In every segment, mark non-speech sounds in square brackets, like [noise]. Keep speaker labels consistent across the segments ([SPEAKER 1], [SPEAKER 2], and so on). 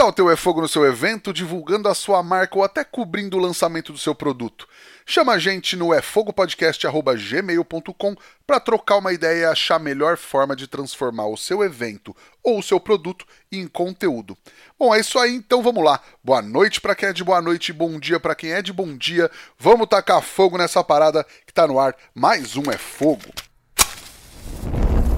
[SPEAKER 1] tal ter o É no seu evento, divulgando a sua marca ou até cobrindo o lançamento do seu produto? Chama a gente no efogopodcast.gmail.com para trocar uma ideia e achar a melhor forma de transformar o seu evento ou o seu produto em conteúdo. Bom, é isso aí, então vamos lá. Boa noite para quem é de boa noite, bom dia para quem é de bom dia. Vamos tacar fogo nessa parada que tá no ar. Mais um É Fogo.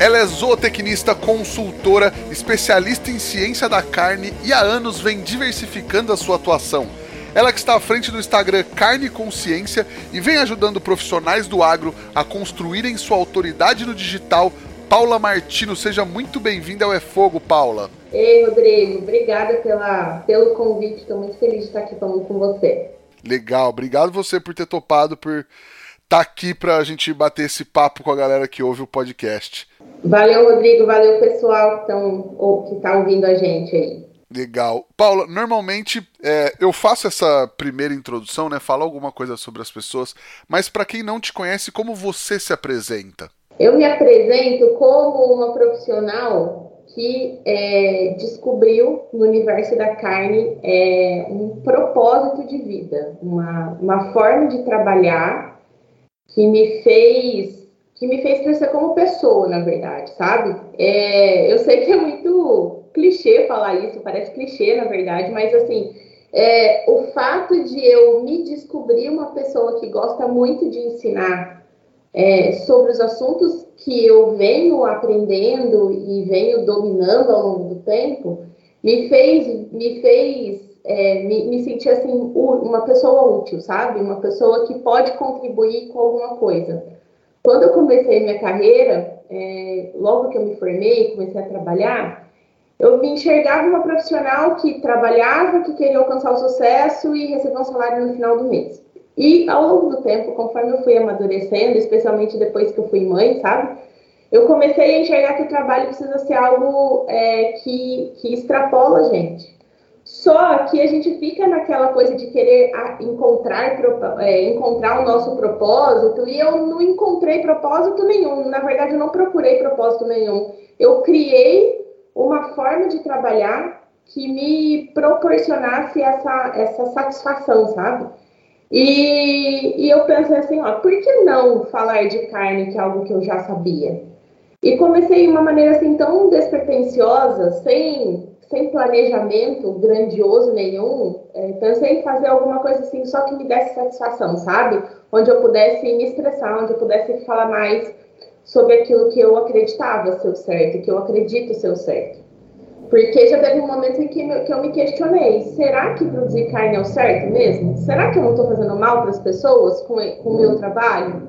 [SPEAKER 1] Ela é zootecnista, consultora, especialista em ciência da carne e há anos vem diversificando a sua atuação. Ela que está à frente do Instagram Carne Consciência e vem ajudando profissionais do agro a construírem sua autoridade no digital. Paula Martino, seja muito bem-vinda ao É Fogo, Paula.
[SPEAKER 2] Ei, Rodrigo, obrigada pela, pelo convite. Estou muito feliz de estar aqui falando com você.
[SPEAKER 1] Legal, obrigado você por ter topado, por estar aqui para a gente bater esse papo com a galera que ouve o podcast.
[SPEAKER 2] Valeu, Rodrigo. Valeu, pessoal que está ouvindo a gente aí.
[SPEAKER 1] Legal. Paula, normalmente é, eu faço essa primeira introdução, né? Falo alguma coisa sobre as pessoas, mas para quem não te conhece, como você se apresenta?
[SPEAKER 2] Eu me apresento como uma profissional que é, descobriu no universo da carne é, um propósito de vida, uma, uma forma de trabalhar que me fez que me fez crescer como pessoa, na verdade, sabe? É, eu sei que é muito clichê falar isso, parece clichê, na verdade, mas assim, é, o fato de eu me descobrir uma pessoa que gosta muito de ensinar é, sobre os assuntos que eu venho aprendendo e venho dominando ao longo do tempo, me fez, me fez é, me, me, sentir assim uma pessoa útil, sabe? Uma pessoa que pode contribuir com alguma coisa. Quando eu comecei minha carreira, é, logo que eu me formei, comecei a trabalhar, eu me enxergava uma profissional que trabalhava, que queria alcançar o sucesso e receber um salário no final do mês. E ao longo do tempo, conforme eu fui amadurecendo, especialmente depois que eu fui mãe, sabe? Eu comecei a enxergar que o trabalho precisa ser algo é, que, que extrapola a gente. Só que a gente fica naquela coisa de querer encontrar, é, encontrar o nosso propósito, e eu não encontrei propósito nenhum. Na verdade, eu não procurei propósito nenhum. Eu criei uma forma de trabalhar que me proporcionasse essa, essa satisfação, sabe? E, e eu pensei assim, ó, por que não falar de carne, que é algo que eu já sabia? E comecei de uma maneira assim tão despretensiosa, sem sem planejamento grandioso nenhum, é, pensei em fazer alguma coisa assim só que me desse satisfação, sabe? Onde eu pudesse me expressar, onde eu pudesse falar mais sobre aquilo que eu acreditava ser o certo, que eu acredito ser o certo. Porque já teve um momento em que, que eu me questionei: será que produzir carne é o certo mesmo? Será que eu não estou fazendo mal para as pessoas com, com o meu trabalho?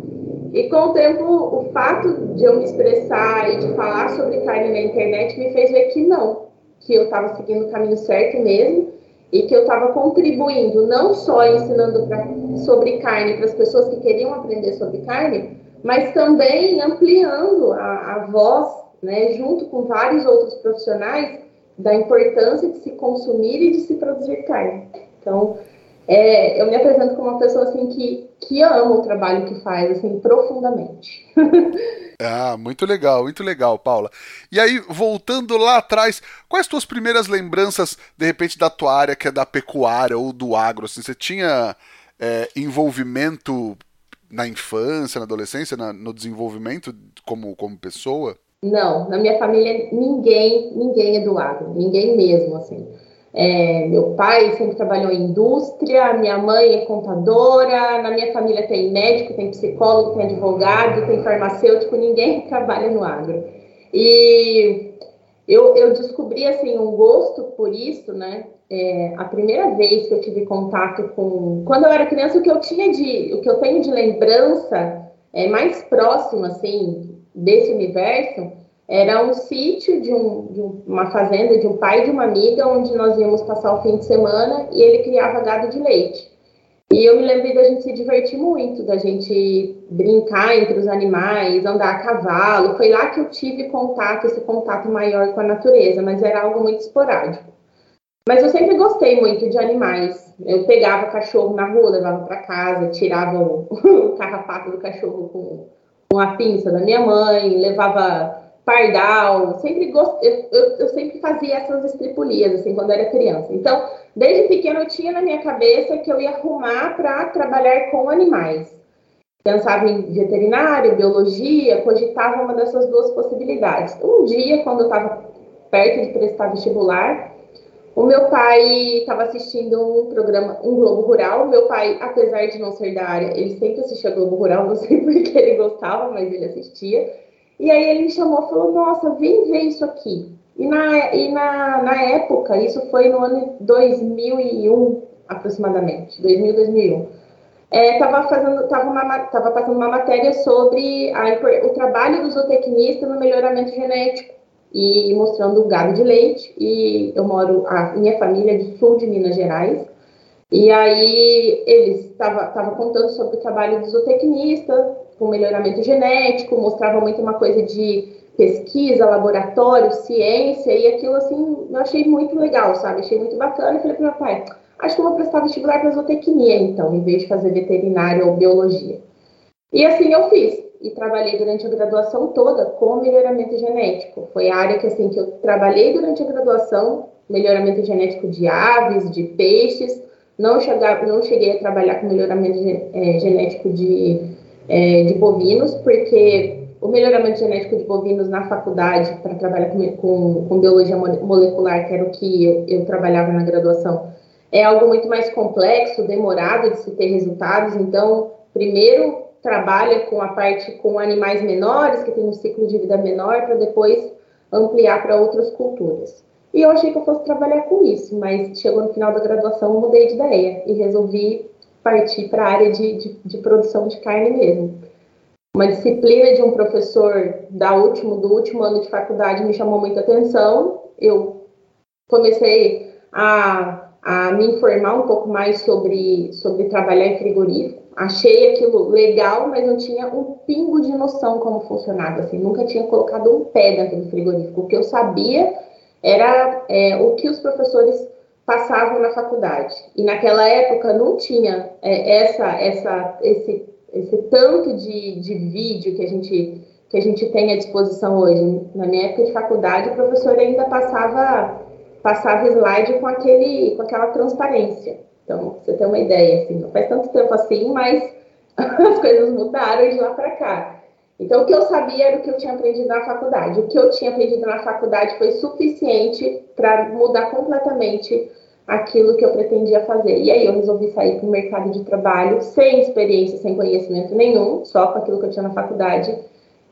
[SPEAKER 2] E com o tempo, o fato de eu me expressar e de falar sobre carne na internet me fez ver que não, que eu estava seguindo o caminho certo mesmo e que eu estava contribuindo não só ensinando pra, sobre carne para as pessoas que queriam aprender sobre carne, mas também ampliando a, a voz, né, junto com vários outros profissionais, da importância de se consumir e de se produzir carne. Então, é, eu me apresento como uma pessoa assim que, que ama o trabalho que faz, assim, profundamente. [laughs]
[SPEAKER 1] Ah, muito legal, muito legal, Paula. E aí, voltando lá atrás, quais tuas primeiras lembranças, de repente, da tua área, que é da pecuária ou do agro? Assim, você tinha é, envolvimento na infância, na adolescência, na, no desenvolvimento como, como pessoa?
[SPEAKER 2] Não, na minha família ninguém, ninguém é do agro, ninguém mesmo, assim. É, meu pai sempre trabalhou em indústria, minha mãe é contadora, na minha família tem médico, tem psicólogo, tem advogado, tem farmacêutico, ninguém [laughs] trabalha no agro. E eu, eu descobri assim um gosto por isso, né? É, a primeira vez que eu tive contato com, quando eu era criança, o que eu tinha de, o que eu tenho de lembrança é mais próximo assim desse universo Era um sítio de, um, de uma fazenda de um pai de uma amiga, onde nós íamos passar o fim de semana e ele criava gado de leite. E eu me lembrei da gente se divertir muito, da gente brincar entre os animais, andar a cavalo. Foi lá que eu tive contato, esse contato maior com a natureza, mas era algo muito esporádico. Mas eu sempre gostei muito de animais. Eu pegava cachorro na rua, levava para casa, tirava o, [laughs] o carrapato do cachorro com, com a pinça da minha mãe, levava pardal, sempre gostei, eu, eu, eu, sempre fazia essas estripulias, assim, quando era criança. Então, desde pequeno eu tinha na minha cabeça que eu ia arrumar para trabalhar com animais. Pensava em veterinário, biologia, cogitava uma dessas duas possibilidades. Um dia, quando eu estava perto de prestar vestibular, o meu pai estava assistindo um programa, um Globo Rural. Meu pai, apesar de não ser da área, ele sempre assistia Globo Rural, não sei [laughs] porque ele gostava, mas ele assistia. E aí ele me chamou e falou: Nossa, vem ver isso aqui. E, na, e na, na época, isso foi no ano 2001, aproximadamente, 2000, 2001. Estava fazendo, tava, uma, tava passando uma matéria sobre a, o trabalho do zootecnista no melhoramento genético e mostrando o gado de leite. E eu moro, a minha família é do sul de Minas Gerais. E aí eles estavam contando sobre o trabalho do zootecnista, com melhoramento genético, mostrava muito uma coisa de pesquisa, laboratório, ciência, e aquilo assim, eu achei muito legal, sabe? Achei muito bacana. E falei para meu pai, acho que eu vou prestar vestibular para zootecnia, então, em vez de fazer veterinária ou biologia. E assim eu fiz. E trabalhei durante a graduação toda com melhoramento genético. Foi a área que, assim, que eu trabalhei durante a graduação, melhoramento genético de aves, de peixes. Não, chegar, não cheguei a trabalhar com melhoramento é, genético de é, de bovinos, porque o melhoramento genético de bovinos na faculdade, para trabalhar com, com, com, biologia molecular, que era o que eu, eu trabalhava na graduação, é algo muito mais complexo, demorado de se ter resultados. Então, primeiro trabalha com a parte com animais menores, que tem um ciclo de vida menor, para depois ampliar para outras culturas. E eu achei que eu fosse trabalhar com isso, mas chegou no final da graduação, eu mudei de ideia e resolvi partir para a área de, de, de, produção de carne mesmo. Uma disciplina de um professor da último, do último ano de faculdade me chamou muita atenção. Eu comecei a, a me informar um pouco mais sobre, sobre trabalhar em frigorífico. Achei aquilo legal, mas não tinha um pingo de noção como funcionava. Assim, nunca tinha colocado um pé dentro do frigorífico. O que eu sabia era é, o que os professores passavam na faculdade. E naquela época não tinha é, essa, essa, esse, esse tanto de, de vídeo que a gente que a gente tem à disposição hoje. Na minha época de faculdade, o professor ainda passava passava slide com aquele com aquela transparência. Então, você tem uma ideia, assim, não faz tanto tempo assim, mas [laughs] as coisas mudaram de lá para cá. Então, o que eu sabia era o que eu tinha aprendido na faculdade. O que eu tinha aprendido na faculdade foi suficiente para mudar completamente aquilo que eu pretendia fazer. E aí eu resolvi sair para o mercado de trabalho sem experiência, sem conhecimento nenhum, só com aquilo que eu tinha na faculdade,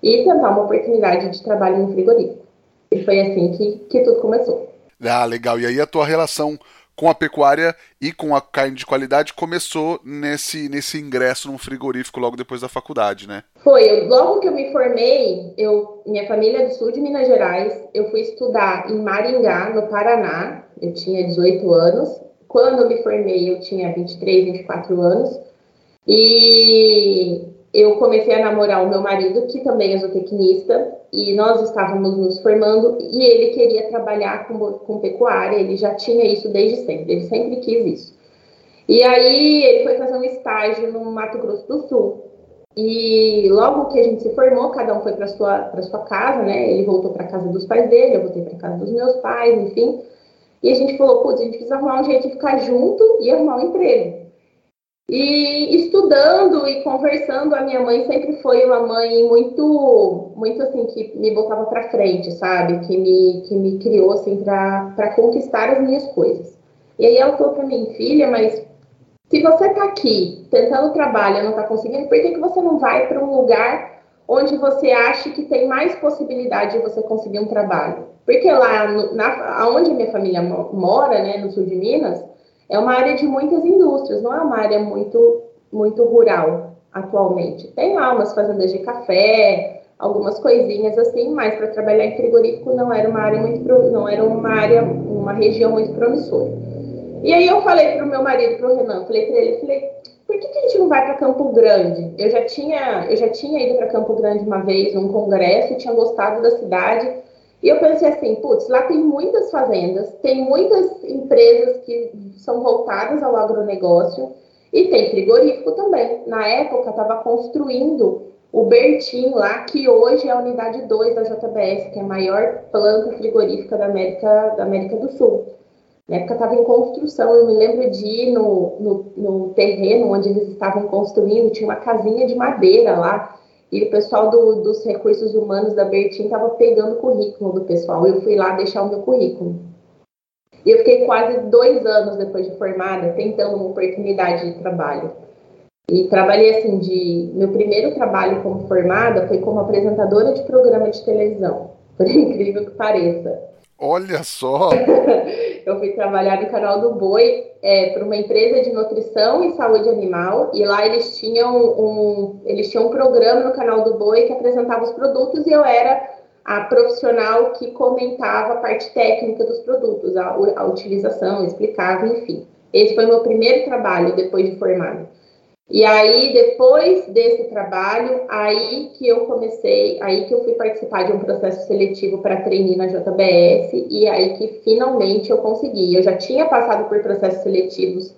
[SPEAKER 2] e tentar uma oportunidade de trabalho no frigorífico. E foi assim que, que tudo começou.
[SPEAKER 1] Ah, legal. E aí a tua relação com a pecuária e com a carne de qualidade começou nesse, nesse ingresso num frigorífico logo depois da faculdade, né?
[SPEAKER 2] Foi. Eu, logo que eu me formei, eu, minha família é do sul de Minas Gerais, eu fui estudar em Maringá, no Paraná, eu tinha 18 anos. Quando eu me formei, eu tinha 23, 24 anos. E eu comecei a namorar o meu marido, que também é zootecnista, e nós estávamos nos formando e ele queria trabalhar com, com pecuária, ele já tinha isso desde sempre, ele sempre quis isso. E aí ele foi fazer um estágio no Mato Grosso do Sul. E logo que a gente se formou, cada um foi para sua para sua casa, né? Ele voltou para casa dos pais dele, eu voltei para casa dos meus pais, enfim. E a gente falou, putz, a gente precisa arrumar um jeito de ficar junto e arrumar um emprego. E estudando e conversando, a minha mãe sempre foi uma mãe muito, muito assim, que me botava para frente, sabe? Que me, que me criou, assim, para conquistar as minhas coisas. E aí ela falou para mim, filha, mas se você tá aqui tentando trabalhar, não tá conseguindo, por que, que você não vai para um lugar onde você acha que tem mais possibilidade de você conseguir um trabalho? Porque lá, no, na, onde minha família mora, né, no sul de Minas, é uma área de muitas indústrias, não é uma área muito, muito rural atualmente. Tem lá umas fazendas de café, algumas coisinhas assim, mas para trabalhar em frigorífico não era uma área muito não era uma área, uma região muito promissora. E aí eu falei para o meu marido, para o Renan, falei para ele, falei, por que, que, a gente não vai para Campo Grande? Eu já tinha, eu já tinha ido para Campo Grande uma vez num congresso, tinha gostado da cidade. E eu pensei assim, putz, lá tem muitas fazendas, tem muitas empresas que são voltadas ao agronegócio e tem frigorífico também. Na época estava construindo o Bertim lá, que hoje é a unidade 2 da JBS, que é a maior planta frigorífica da América, da América do Sul. Na época estava em construção, eu me lembro de ir no, no, no, terreno onde eles estavam construindo, tinha uma casinha de madeira lá, e o pessoal do, dos recursos humanos da Bertim estava pegando o currículo do pessoal. Eu fui lá deixar o meu currículo. E eu fiquei quase dois anos depois de formada tentando uma oportunidade de trabalho. E trabalhei assim de. Meu primeiro trabalho como formada foi como apresentadora de programa de televisão, [laughs] por incrível que pareça.
[SPEAKER 1] Olha só! [laughs]
[SPEAKER 2] eu fui trabalhar no canal do Boi é, para uma empresa de nutrição e saúde animal e lá eles tinham um eles tinham um programa no canal do Boi que apresentava os produtos e eu era a profissional que comentava a parte técnica dos produtos, a, a utilização, explicava, enfim. Esse foi meu primeiro trabalho depois de formada. E aí, depois desse trabalho, aí que eu comecei, aí que eu fui participar de um processo seletivo para treinar na JBS, e aí que finalmente eu consegui. Eu já tinha passado por processos seletivos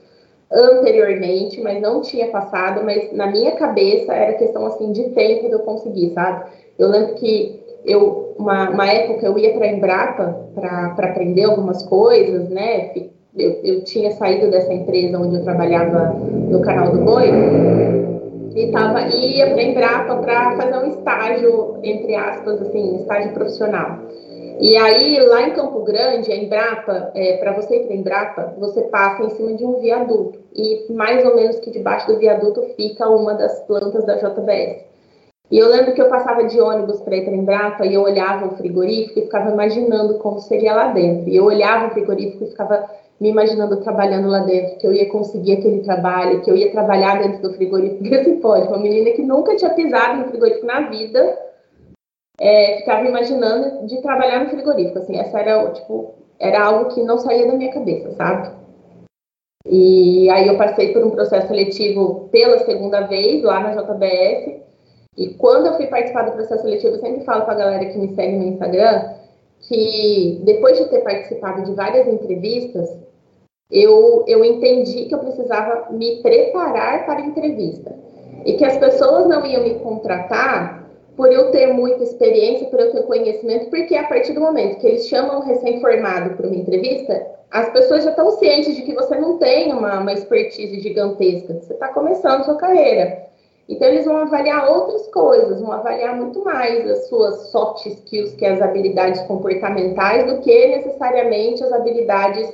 [SPEAKER 2] anteriormente, mas não tinha passado, mas na minha cabeça era questão assim de tempo de eu conseguir, sabe? Eu lembro que eu, uma, uma época eu ia para a Embrapa para aprender algumas coisas, né? Eu, eu tinha saído dessa empresa onde eu trabalhava no canal do Boi e tava, ia para Embrapa para fazer um estágio, entre aspas, assim, estágio profissional. E aí, lá em Campo Grande, a Embrapa, é, para você ir para a Embrapa, você passa em cima de um viaduto. E mais ou menos que debaixo do viaduto fica uma das plantas da JBS. E eu lembro que eu passava de ônibus para ir para Embrapa e eu olhava o frigorífico e ficava imaginando como seria lá dentro. E eu olhava o frigorífico e ficava me imaginando trabalhando lá dentro, que eu ia conseguir aquele trabalho, que eu ia trabalhar dentro do frigorífico. [laughs] Se pode, uma menina que nunca tinha pisado no frigorífico na vida, é, ficava imaginando de trabalhar no frigorífico. Assim, essa era tipo era algo que não saía da minha cabeça, sabe? E aí eu passei por um processo seletivo pela segunda vez lá na JBS. E quando eu fui participar do processo seletivo, eu sempre falo para a galera que me segue no Instagram que depois de ter participado de várias entrevistas, eu, eu entendi que eu precisava me preparar para a entrevista. E que as pessoas não iam me contratar por eu ter muita experiência, por eu ter conhecimento, porque a partir do momento que eles chamam um recém-formado para uma entrevista, as pessoas já estão cientes de que você não tem uma, uma expertise gigantesca, você está começando sua carreira. Então, eles vão avaliar outras coisas, vão avaliar muito mais as suas soft skills, que é as habilidades comportamentais, do que necessariamente as habilidades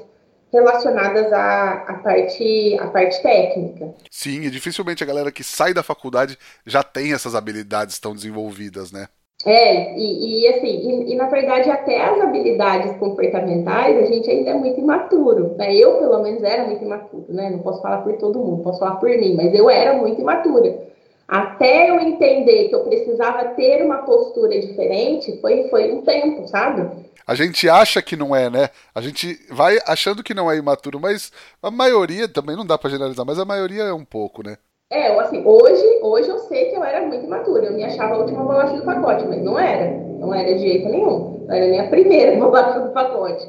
[SPEAKER 2] relacionadas à, à, parte, à parte técnica.
[SPEAKER 1] Sim, e dificilmente a galera que sai da faculdade já tem essas habilidades tão desenvolvidas, né?
[SPEAKER 2] É, e, e assim, e, e, na verdade até as habilidades comportamentais a gente ainda é muito imaturo, né? Eu, pelo menos, era muito imaturo, né? Não posso falar por todo mundo, posso falar por mim, mas eu era muito imatura. Até eu entender que eu precisava ter uma postura diferente, foi, foi um tempo, sabe?
[SPEAKER 1] A gente acha que não é, né? A gente vai achando que não é imaturo, mas a maioria também não dá para generalizar, mas a maioria é um pouco, né?
[SPEAKER 2] É, assim, hoje, hoje eu sei que eu era muito imatura, eu me achava a última bolacha do pacote, mas não era, não era de jeito nenhum, não era nem a primeira [laughs] bolacha do pacote.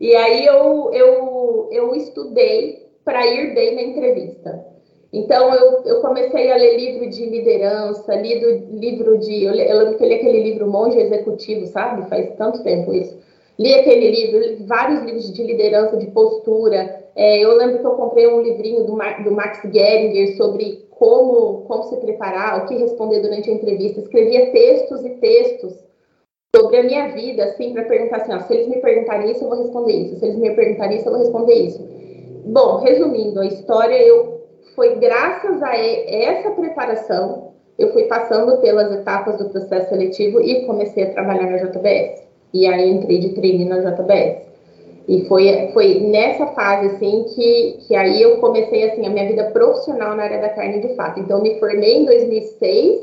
[SPEAKER 2] E aí eu, eu, eu estudei para ir bem na entrevista. Então, eu, eu comecei a ler livro de liderança, lido, livro de. Eu, eu lembro que eu li aquele livro Monge Executivo, sabe? Faz tanto tempo isso. Li aquele livro, li vários livros de liderança, de postura. É, eu lembro que eu comprei um livrinho do, do Max Geringer sobre como, como se preparar, o que responder durante a entrevista. Escrevia textos e textos sobre a minha vida, assim, para perguntar assim: ó, se eles me perguntarem isso, eu vou responder isso. Se eles me perguntarem isso, eu vou responder isso. Bom, resumindo a história, eu foi graças a essa preparação, eu fui passando pelas etapas do processo seletivo e comecei a trabalhar na JBS. E aí entrei de treino na JBS. E foi, foi nessa fase, assim, que, que aí eu comecei, assim, a minha vida profissional na área da carne de fato. Então, me formei em 2006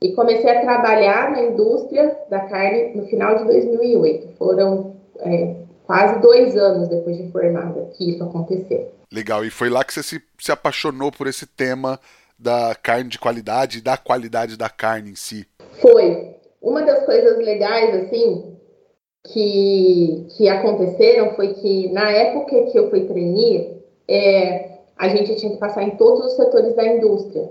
[SPEAKER 2] e comecei a trabalhar na indústria da carne no final de 2008. Foram é, quase dois anos depois de formada que isso aconteceu.
[SPEAKER 1] Legal, e foi lá que você se, se apaixonou por esse tema da carne de qualidade e da qualidade da carne em si.
[SPEAKER 2] Foi. Uma das coisas legais, assim, que, que aconteceram foi que na época que eu fui treinar, é, a gente tinha que passar em todos os setores da indústria.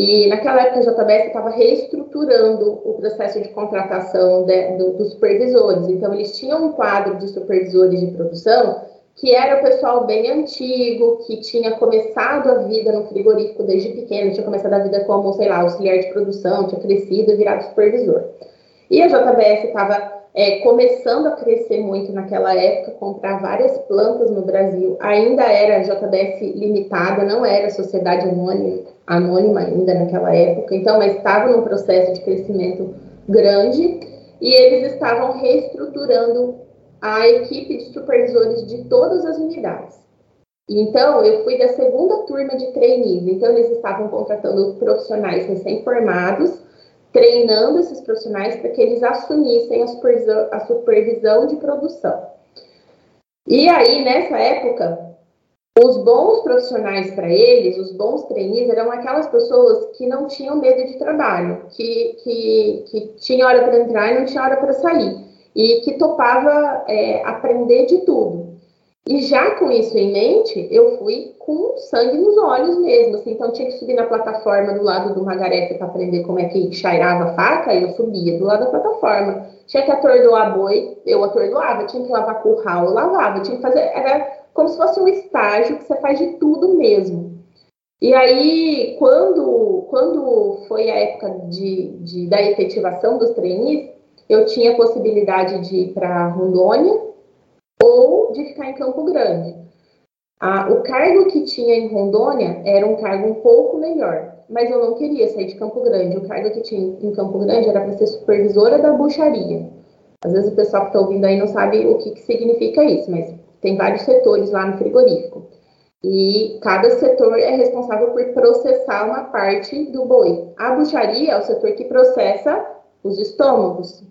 [SPEAKER 2] E naquela época a JBS estava reestruturando o processo de contratação de, do, dos supervisores. Então, eles tinham um quadro de supervisores de produção que era o pessoal bem antigo, que tinha começado a vida no frigorífico desde pequeno, tinha começado a vida como, sei lá, auxiliar de produção, tinha crescido e virado supervisor. E a JBS estava é, começando a crescer muito naquela época, comprar várias plantas no Brasil. Ainda era JBS limitada, não era sociedade anônima, anônima ainda naquela época, então, mas estava num processo de crescimento grande e eles estavam reestruturando a equipe de supervisores de todas as unidades. Então, eu fui da segunda turma de trainees, então eles estavam contratando profissionais recém-formados treinando esses profissionais para que eles assumissem a supervisão, a supervisão de produção. E aí, nessa época, os bons profissionais para eles, os bons trainees, eram aquelas pessoas que não tinham medo de trabalho, que, que, que tinha hora para entrar e não tinha hora para sair, e que topava é, aprender de tudo. E já com isso em mente, eu fui com sangue nos olhos mesmo, assim, então tinha que subir na plataforma do lado do Margarete para aprender como é que chairava a faca, e eu subia do lado da plataforma. Tinha que atordoar boi, eu atordoava, tinha que lavar curral, eu lavava, tinha que fazer, era como se fosse um estágio que você faz de tudo mesmo. E aí, quando, quando foi a época de, de da efetivação dos trainees, eu tinha a possibilidade de ir para Rondônia, ou de ficar em Campo Grande. O cargo que tinha em Rondônia era um cargo um pouco melhor, mas eu não queria sair de Campo Grande. O cargo que tinha em Campo Grande era para ser supervisora da bucharia. Às vezes o pessoal que está ouvindo aí não sabe o que, que significa isso, mas tem vários setores lá no frigorífico. E cada setor é responsável por processar uma parte do boi. A bucharia é o setor que processa os estômagos,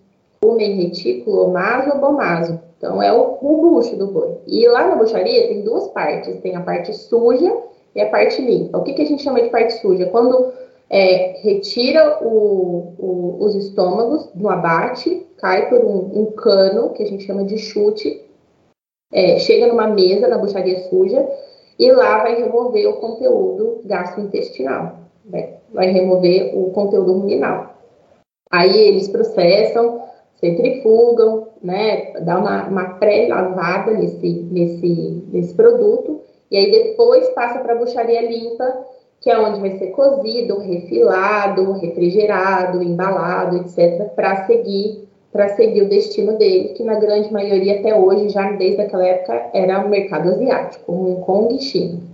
[SPEAKER 2] rumen, retículo, omaso ou bomaso. Então, é o, o bucho do boi. E lá na bucharia tem duas partes: tem a parte suja e a parte limpa. O que, que a gente chama de parte suja? Quando é, retira o, o, os estômagos no abate, cai por um, um, cano, que a gente chama de chute, é, chega numa mesa na bucharia suja e lá vai remover o conteúdo gastrointestinal, né? vai remover o conteúdo ruminal. Aí eles processam, centrifugam, né, dá uma, uma pré-lavada nesse, nesse, nesse produto, e aí depois passa para a bucharia limpa, que é onde vai ser cozido, refilado, refrigerado, embalado, etc., para seguir para seguir o destino dele, que na grande maioria até hoje, já desde aquela época, era o mercado asiático, Hong Kong e China.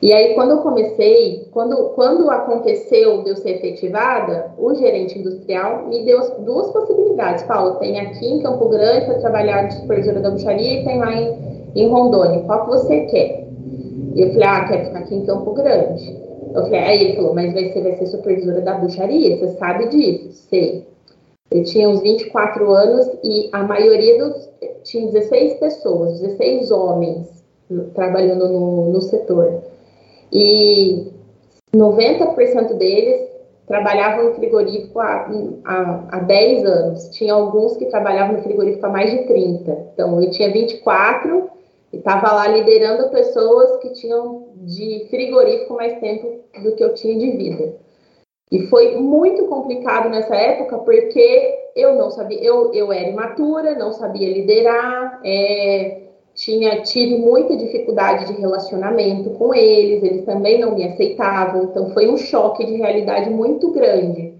[SPEAKER 2] E aí, quando eu comecei, quando, quando aconteceu de eu ser efetivada, o gerente industrial me deu duas possibilidades. Paulo, tem aqui em Campo Grande para trabalhar de supervisora da bucharia e tem lá em, em Rondônia. Qual que você quer? E eu falei, ah, quero ficar aqui em Campo Grande. Eu falei, aí ele falou, mas você vai ser supervisora da bucharia, você sabe disso? Sei. Eu tinha uns 24 anos e a maioria dos. tinha 16 pessoas, 16 homens trabalhando no, no setor. E 90% deles trabalhavam no frigorífico há, há, há 10 anos. Tinha alguns que trabalhavam no frigorífico há mais de 30. Então, eu tinha 24 e estava lá liderando pessoas que tinham de frigorífico mais tempo do que eu tinha de vida. E foi muito complicado nessa época porque eu não sabia, eu, eu era imatura, não sabia liderar, é, tinha tive muita dificuldade de relacionamento com eles, eles também não me aceitavam, então foi um choque de realidade muito grande.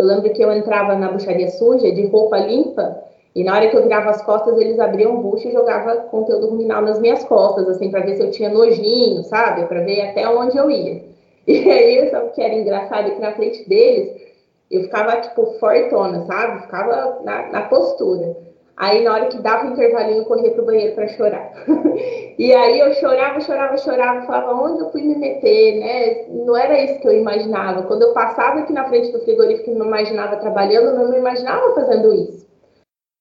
[SPEAKER 2] Eu lembro que eu entrava na bucharia suja, de roupa limpa, e na hora que eu virava as costas, eles abriam o bucho e jogavam conteúdo ruminal nas minhas costas, assim, para ver se eu tinha nojinho, sabe? Para ver até onde eu ia. [laughs] E aí, sabe o que era engraçado? Que na frente deles, eu ficava, tipo, fortona, sabe? Ficava na, na postura. Aí, na hora que dava o intervalinho, eu corria pro banheiro para chorar. [laughs] e aí eu chorava, chorava, chorava, falava onde eu fui me meter, né? Não era isso que eu imaginava. Quando eu passava aqui na frente do frigorífico e me imaginava trabalhando, eu não me imaginava fazendo isso.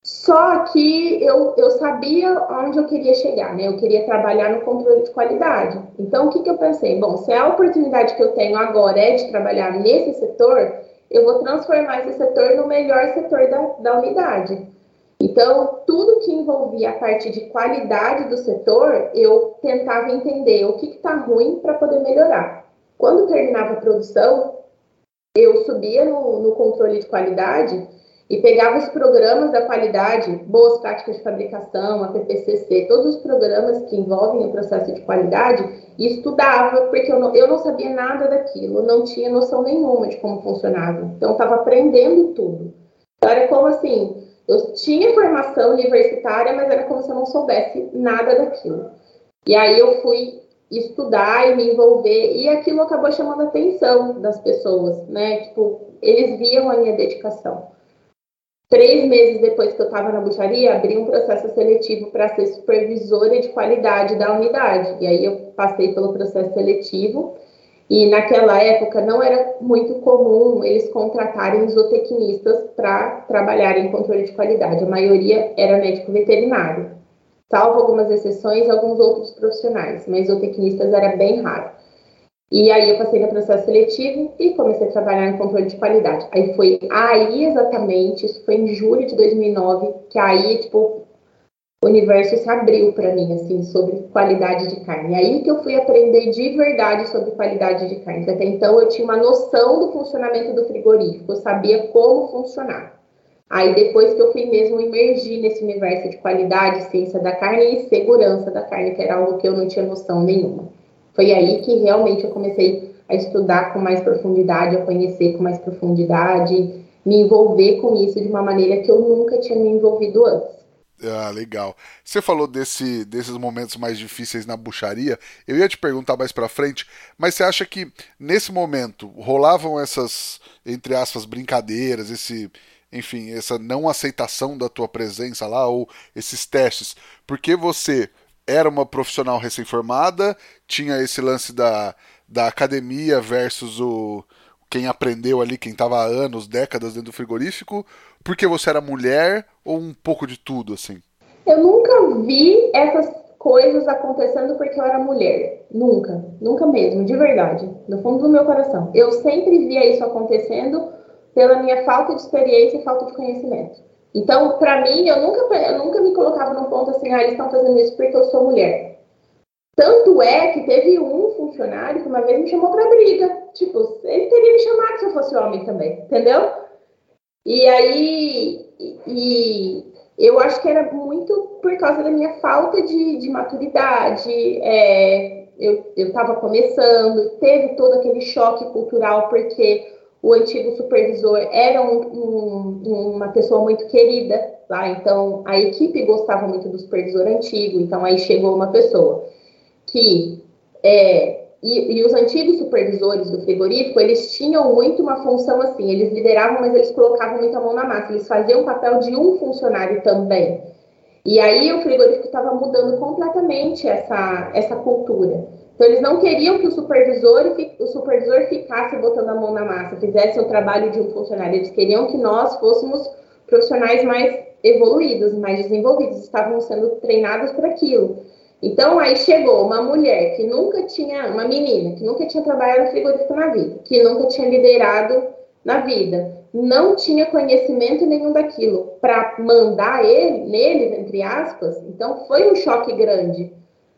[SPEAKER 2] Só que eu, eu sabia onde eu queria chegar, né? Eu queria trabalhar no controle de qualidade. Então, o que, que eu pensei? Bom, se a oportunidade que eu tenho agora é de trabalhar nesse setor, eu vou transformar esse setor no melhor setor da, da unidade. Então, tudo que envolvia a parte de qualidade do setor, eu tentava entender o que está ruim para poder melhorar. Quando terminava a produção, eu subia no, no, controle de qualidade e pegava os programas da qualidade, boas práticas de fabricação, a PPCC, todos os programas que envolvem o processo de qualidade e estudava, porque eu não, eu não sabia nada daquilo, não tinha noção nenhuma de como funcionava. Então, estava aprendendo tudo. Então, era como assim, eu tinha formação universitária, mas era como se eu não soubesse nada daquilo. E aí eu fui estudar e me envolver, e aquilo acabou chamando a atenção das pessoas, né? Tipo, eles viam a minha dedicação. Três meses depois que eu estava na bucharia, abri um processo seletivo para ser supervisora de qualidade da unidade. E aí eu passei pelo processo seletivo e naquela época não era muito comum eles contratarem zootecnistas para trabalhar em controle de qualidade. A maioria era médico veterinário, salvo algumas exceções, alguns outros profissionais, mas zootecnistas era bem raro. E aí eu passei no processo seletivo e comecei a trabalhar em controle de qualidade. Aí foi aí exatamente, isso foi em julho de 2009, que aí, tipo, o universo se abriu para mim, assim, sobre qualidade de carne. Aí que eu fui aprender de verdade sobre qualidade de carne. Até então eu tinha uma noção do funcionamento do frigorífico, eu sabia como funcionar. Aí depois que eu fui mesmo emergir nesse universo de qualidade, ciência da carne e segurança da carne, que era algo que eu não tinha noção nenhuma. Foi aí que realmente eu comecei a estudar com mais profundidade, a conhecer com mais profundidade, me envolver com isso de uma maneira que eu nunca tinha me envolvido antes.
[SPEAKER 1] Ah, legal. Você falou desse, desses momentos mais difíceis na bucharia. Eu ia te perguntar mais pra frente, mas você acha que nesse momento rolavam essas, entre aspas, brincadeiras, esse, enfim, essa não aceitação da tua presença lá, ou esses testes, porque você era uma profissional recém-formada, tinha esse lance da, da academia versus o quem aprendeu ali, quem estava há anos, décadas dentro do frigorífico, porque você era mulher ou um pouco de tudo, assim?
[SPEAKER 2] Eu nunca vi essas coisas acontecendo porque eu era mulher. Nunca. Nunca mesmo, de verdade. No fundo do meu coração. Eu sempre via isso acontecendo pela minha falta de experiência e falta de conhecimento. Então, para mim, eu nunca, eu nunca me colocava num ponto assim, ah, eles estão fazendo isso porque eu sou mulher. Tanto é que teve um funcionário que uma vez me chamou para briga. Tipo, ele teria me chamado se eu fosse homem também, entendeu? E aí, e eu acho que era muito por causa da minha falta de, de maturidade. É, eu estava começando, teve todo aquele choque cultural, porque o antigo supervisor era um, um, uma pessoa muito querida lá, então a equipe gostava muito do supervisor antigo, então aí chegou uma pessoa que é, e, e, os antigos supervisores do frigorífico, eles tinham muito uma função assim, eles lideravam, mas eles colocavam muito a mão na massa, eles faziam o papel de um funcionário também. E aí o frigorífico estava mudando completamente essa, essa cultura. Então eles não queriam que o supervisor, o supervisor ficasse botando a mão na massa, fizesse o trabalho de um funcionário. Eles queriam que nós fôssemos profissionais mais evoluídos, mais desenvolvidos, estavam sendo treinados para aquilo. Então, aí chegou uma mulher que nunca tinha, uma menina que nunca tinha trabalhado frigorífico na vida, que nunca tinha liderado na vida, não tinha conhecimento nenhum daquilo para mandar ele, neles, entre aspas. Então, foi um choque grande.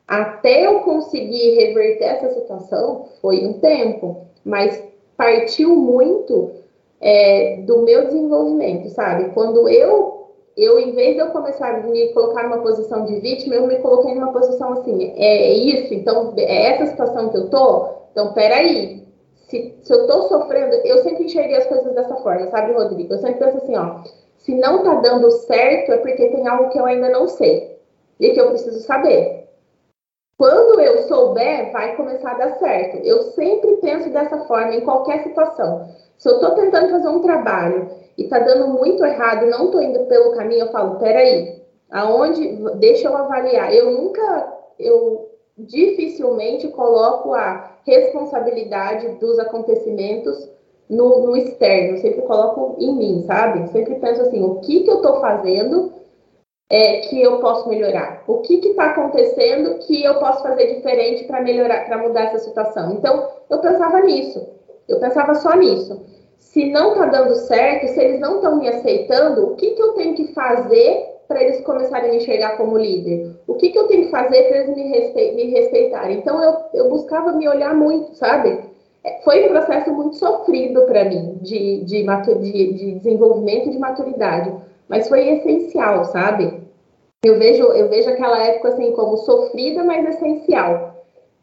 [SPEAKER 2] Até eu conseguir reverter essa situação, foi um tempo, mas partiu muito é, do meu desenvolvimento, sabe? Quando eu eu, em vez de eu começar a me colocar numa posição de vítima, eu me coloquei numa posição assim, é isso, então, é essa situação que eu tô? Então, peraí, se, se eu tô sofrendo, eu sempre enxerguei as coisas dessa forma, sabe, Rodrigo? Eu sempre penso assim, ó, se não tá dando certo, é porque tem algo que eu ainda não sei e que eu preciso saber. Quando eu souber vai começar a dar certo. Eu sempre penso dessa forma em qualquer situação. Se eu estou tentando fazer um trabalho e está dando muito errado, não estou indo pelo caminho, eu falo, peraí, aonde, deixa eu avaliar. Eu nunca, eu dificilmente coloco a responsabilidade dos acontecimentos no, no externo, eu sempre coloco em mim, sabe? Sempre penso assim, o que que eu estou fazendo é, que eu posso melhorar? O que está acontecendo que eu posso fazer diferente para melhorar, para mudar essa situação? Então, eu pensava nisso. Eu pensava só nisso. Se não está dando certo, se eles não estão me aceitando, o que, que eu tenho que fazer para eles começarem a me enxergar como líder? O que, que eu tenho que fazer para eles me, respe me respeitarem? Então, eu, eu buscava me olhar muito, sabe? É, foi um processo muito sofrido para mim, de, de, de, de desenvolvimento de maturidade mas foi essencial, sabe? Eu vejo, eu vejo aquela época assim como sofrida, mas essencial.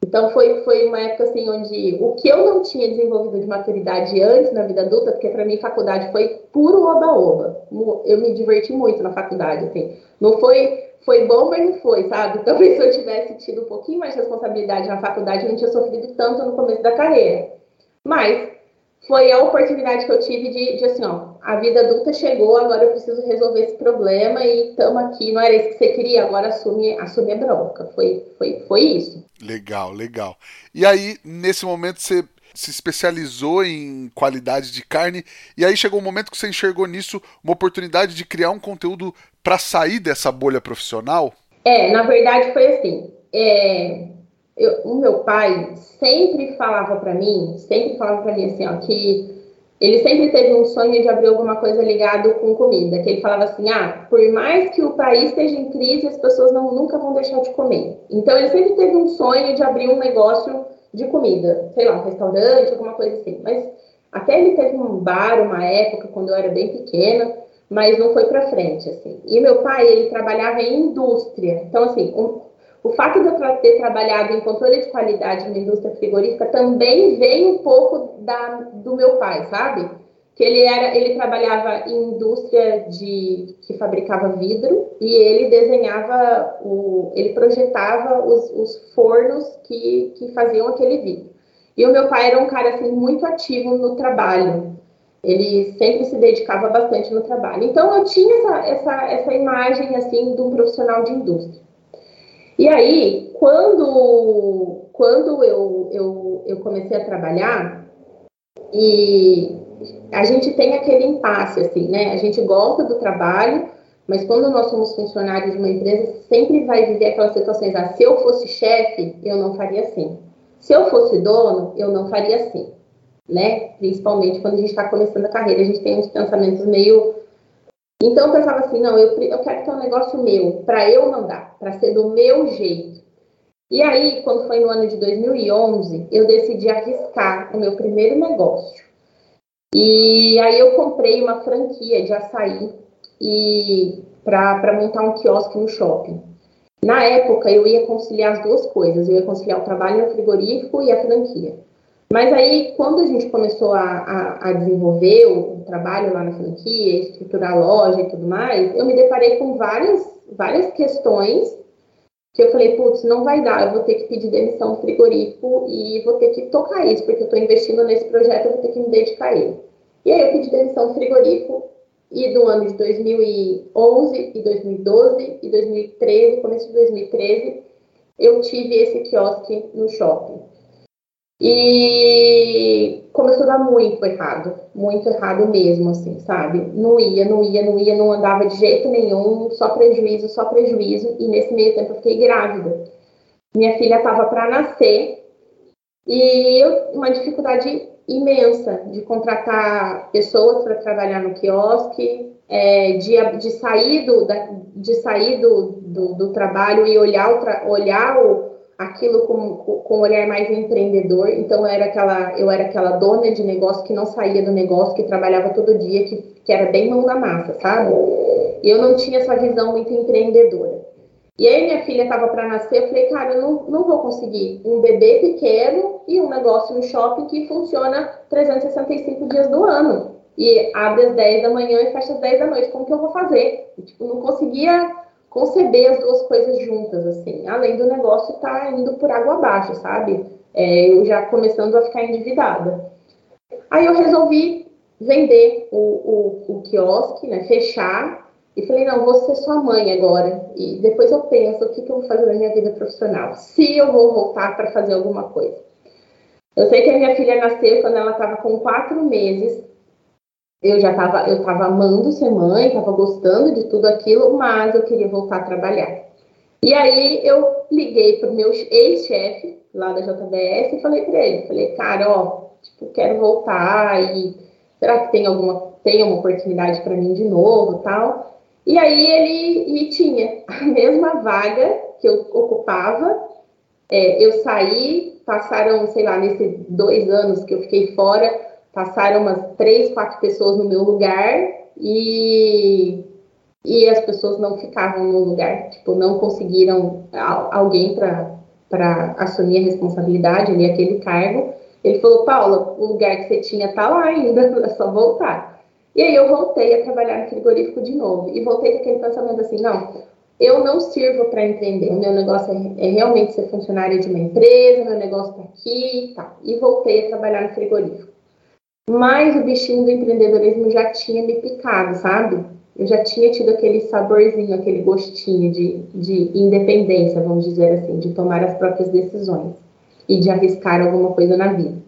[SPEAKER 2] Então foi, foi uma época assim onde o que eu não tinha desenvolvido de maturidade antes na vida adulta, porque para mim faculdade foi puro oba-oba. Eu me diverti muito na faculdade, assim. Não foi foi bom, mas não foi, sabe? [laughs] Talvez se eu tivesse tido um pouquinho mais de responsabilidade na faculdade, eu não tinha sofrido tanto no começo da carreira. Mas foi a oportunidade que eu tive de, de assim, ó, a vida adulta chegou, agora eu preciso resolver esse problema e estamos aqui, não era isso que você queria, agora assume, assume a bronca. Foi, foi, foi isso.
[SPEAKER 1] Legal, legal. E aí, nesse momento, você se especializou em qualidade de carne, e aí chegou um momento que você enxergou nisso uma oportunidade de criar um conteúdo para sair dessa bolha profissional?
[SPEAKER 2] É, na verdade foi assim. É, eu, o meu pai sempre falava para mim, sempre falava para mim assim, ó, que ele sempre teve um sonho de abrir alguma coisa ligado com comida, que ele falava assim, ah, por mais que o país esteja em crise, as pessoas não, nunca vão deixar de comer. Então ele sempre teve um sonho de abrir um negócio de comida, sei lá, um restaurante, alguma coisa assim. Mas até ele teve um bar uma época quando eu era bem pequena, mas não foi para frente assim. E meu pai, ele trabalhava em indústria. Então assim, um, o fato de eu ter trabalhado em controle de qualidade na indústria frigorífica também veio um pouco da, do meu pai, sabe? Que ele era, ele trabalhava em indústria de que fabricava vidro e ele desenhava o, ele projetava os, os fornos que, que faziam aquele vidro. E o meu pai era um cara assim muito ativo no trabalho. Ele sempre se dedicava bastante no trabalho. Então eu tinha essa, essa, essa imagem assim de um profissional de indústria. E aí, quando, quando eu, eu, eu comecei a trabalhar, e a gente tem aquele impasse, assim, né? A gente gosta do trabalho, mas quando nós somos funcionários de uma empresa, sempre vai viver aquelas situações, ah, se eu fosse chefe, eu não faria assim. Se eu fosse dono, eu não faria assim, né? Principalmente quando a gente está começando a carreira, a gente tem uns pensamentos meio então eu pensava assim, não, eu, eu quero ter um negócio meu, para eu mandar, para ser do meu jeito. E aí, quando foi no ano de 2011, eu decidi arriscar o meu primeiro negócio. E aí eu comprei uma franquia de açaí e para montar um quiosque no shopping. Na época, eu ia conciliar as duas coisas. Eu ia conciliar o trabalho no frigorífico e a franquia. Mas aí, quando a gente começou a, a, a desenvolver o, o, trabalho lá na franquia, estruturar a loja e tudo mais, eu me deparei com várias, várias questões que eu falei, putz, não vai dar, eu vou ter que pedir demissão do frigorífico e vou ter que tocar isso, porque eu estou investindo nesse projeto, eu vou ter que me dedicar a ele. E aí eu pedi demissão do frigorífico e do ano de 2011 e 2012 e 2013, começo de 2013, eu tive esse quiosque no shopping. E começou a dar muito errado, muito errado mesmo, assim, sabe? Não ia, não ia, não ia, não andava de jeito nenhum, só prejuízo, só prejuízo. E nesse meio tempo eu fiquei grávida. Minha filha estava para nascer e eu, uma dificuldade imensa de contratar pessoas para trabalhar no quiosque, é, de, de sair, do, de sair do, do, do trabalho e olhar o, olhar o aquilo com, com um olhar mais empreendedor. Então era aquela, eu era aquela dona de negócio que não saía do negócio, que trabalhava todo dia, que, que era bem mão na massa, sabe? E eu não tinha essa visão muito empreendedora. E aí minha filha estava para nascer, eu falei, cara, eu não, não vou conseguir um bebê pequeno e um negócio no shopping que funciona 365 dias do ano. E abre às 10 da manhã e fecha às 10 da noite. Como que eu vou fazer? Tipo, não conseguia conceber as duas coisas juntas, assim, além do negócio estar tá indo por água abaixo, sabe? É, eu já começando a ficar endividada. Aí eu resolvi vender o, o, o quiosque, né, fechar, e falei, não, vou ser sua mãe agora, e depois eu penso o que, que eu vou fazer na minha vida profissional, se eu vou voltar para fazer alguma coisa. Eu sei que a minha filha nasceu quando ela estava com quatro meses, eu já estava eu tava amando ser mãe, estava gostando de tudo aquilo, mas eu queria voltar a trabalhar. E aí eu liguei para o meu ex-chefe lá da JBS e falei para ele, falei, cara, ó, tipo, quero voltar e será que tem alguma tem uma oportunidade para mim de novo, tal? E aí ele e tinha a [laughs] mesma vaga que eu ocupava. É, eu saí, passaram, sei lá, nesses dois anos que eu fiquei fora, passaram umas três, quatro pessoas no meu lugar e, e as pessoas não ficavam no lugar, tipo, não conseguiram alguém para assumir a responsabilidade ali, aquele cargo. Ele falou, Paula, o lugar que você tinha tá lá ainda, [laughs] é só voltar. E aí eu voltei a trabalhar no frigorífico de novo. E voltei com aquele pensamento assim, não, eu não sirvo para empreender. O meu negócio é, é, realmente ser funcionária de uma empresa, meu negócio está aqui e tal. E voltei a trabalhar no frigorífico. Mas o bichinho do empreendedorismo já tinha me picado, sabe? Eu já tinha tido aquele saborzinho, aquele gostinho de, de independência, vamos dizer assim, de tomar as próprias decisões e de arriscar alguma coisa na vida.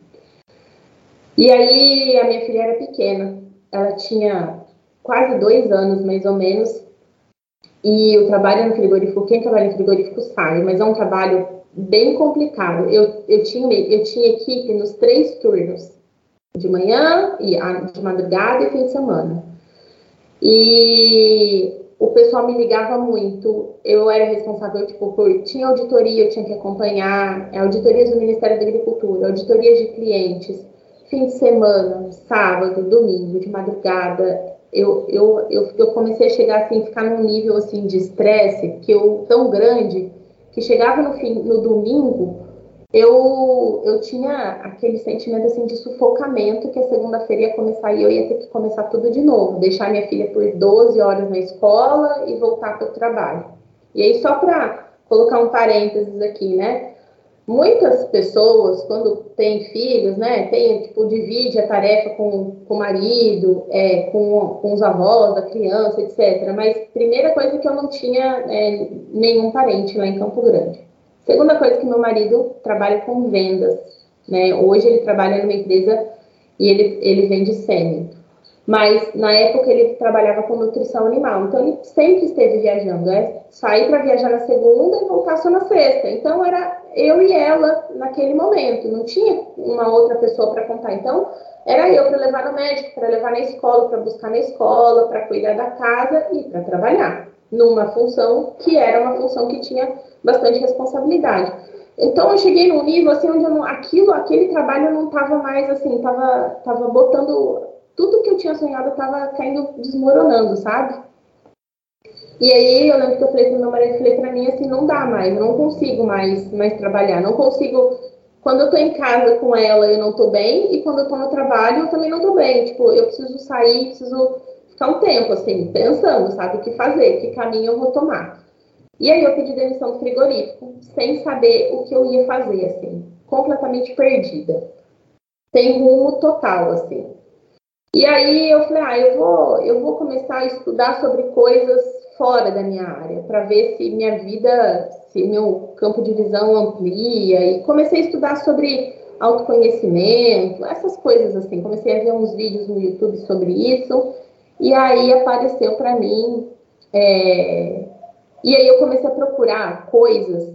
[SPEAKER 2] E aí a minha filha era pequena, ela tinha quase dois anos, mais ou menos, e o trabalho no frigorífico, quem trabalha no frigorífico sabe, mas é um trabalho bem complicado. Eu, eu, tinha, eu tinha equipe nos três turnos, de manhã, e de madrugada e fim de semana. E o pessoal me ligava muito. Eu era responsável, tipo, por. Tinha auditoria, eu tinha que acompanhar, é, auditorias do Ministério da Agricultura, auditorias de clientes, fim de semana, sábado, domingo, de madrugada. Eu, eu, eu, eu comecei a chegar assim, ficar num nível assim de estresse que eu tão grande que chegava no fim, no domingo, eu, eu tinha aquele sentimento assim de sufocamento que a segunda-feira ia começar e eu ia ter que começar tudo de novo, deixar minha filha por 12 horas na escola e voltar para o trabalho. E aí, só para colocar um parênteses aqui, né? Muitas pessoas, quando têm filhos, né, tem, tipo, divide a tarefa com, com o marido, é, com, com os avós da criança, etc. Mas primeira coisa que eu não tinha é, nenhum parente lá em Campo Grande. Segunda coisa que meu marido trabalha com vendas, né? Hoje ele trabalha numa empresa e ele, ele vende sêmen. Mas na época ele trabalhava com nutrição animal, então ele sempre esteve viajando, é sair para viajar na segunda e voltar só na sexta. Então era eu e ela naquele momento, não tinha uma outra pessoa para contar. Então era eu para levar no médico, para levar na escola, para buscar na escola, para cuidar da casa e para trabalhar numa função que era uma função que tinha bastante responsabilidade. Então eu cheguei num nível assim onde não, aquilo, aquele trabalho não estava mais assim, tava, tava botando tudo que eu tinha sonhado estava caindo, desmoronando, sabe? E aí eu lembro que eu falei pro meu marido, falei para mim assim, não dá mais, eu não consigo mais, mais trabalhar, não consigo. Quando eu tô em casa com ela, eu não tô bem, e quando eu tô no trabalho, eu também não tô bem. Tipo, eu preciso sair, preciso ficar um tempo assim, pensando, sabe, o que fazer, que caminho eu vou tomar. E aí eu pedi demissão do frigorífico, sem saber o que eu ia fazer, assim, completamente perdida. Sem rumo total, assim. E aí eu falei, ah, eu vou, eu vou começar a estudar sobre coisas fora da minha área, para ver se minha vida, se meu campo de visão amplia. E comecei a estudar sobre autoconhecimento, essas coisas assim. Comecei a ver uns vídeos no YouTube sobre isso. E aí apareceu para mim é, e aí eu comecei a procurar coisas,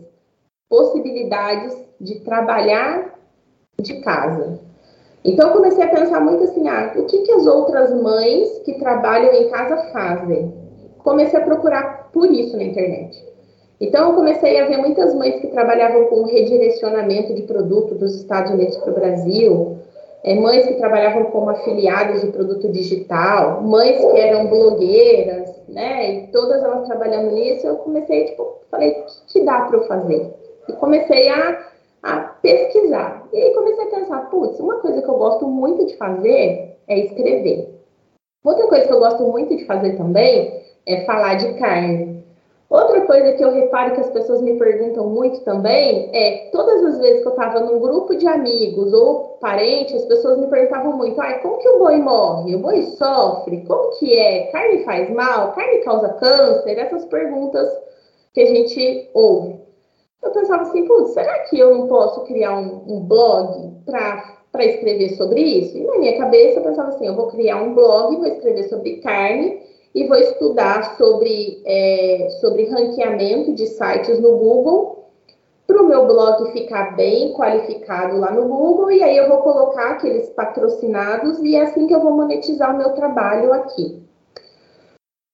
[SPEAKER 2] possibilidades de trabalhar de casa. Então eu comecei a pensar muito assim, ah, o que, que as outras mães que trabalham em casa fazem? Comecei a procurar por isso na internet. Então eu comecei a ver muitas mães que trabalhavam com redirecionamento de produto dos Estados Unidos para o Brasil, é, mães que trabalhavam como afiliadas de produto digital, mães que eram blogueiras, né? E todas elas trabalhando nisso, eu comecei, tipo, falei, o que, que dá para eu fazer? E comecei a, a pesquisar. E aí comecei a pensar, putz, uma coisa que eu gosto muito de fazer é escrever. Outra coisa que eu gosto muito de fazer também é falar de carne. Coisa que eu reparo que as pessoas me perguntam muito também é: todas as vezes que eu estava num grupo de amigos ou parentes, as pessoas me perguntavam muito: ah, como que o boi morre? O boi sofre? Como que é? Carne faz mal? Carne causa câncer? Essas perguntas que a gente ouve. Eu pensava assim: putz, será que eu não posso criar um, um blog para escrever sobre isso? E na minha cabeça eu pensava assim: eu vou criar um blog, vou escrever sobre carne e vou estudar sobre, é, sobre ranqueamento de sites no Google para o meu blog ficar bem qualificado lá no Google e aí eu vou colocar aqueles patrocinados e é assim que eu vou monetizar o meu trabalho aqui.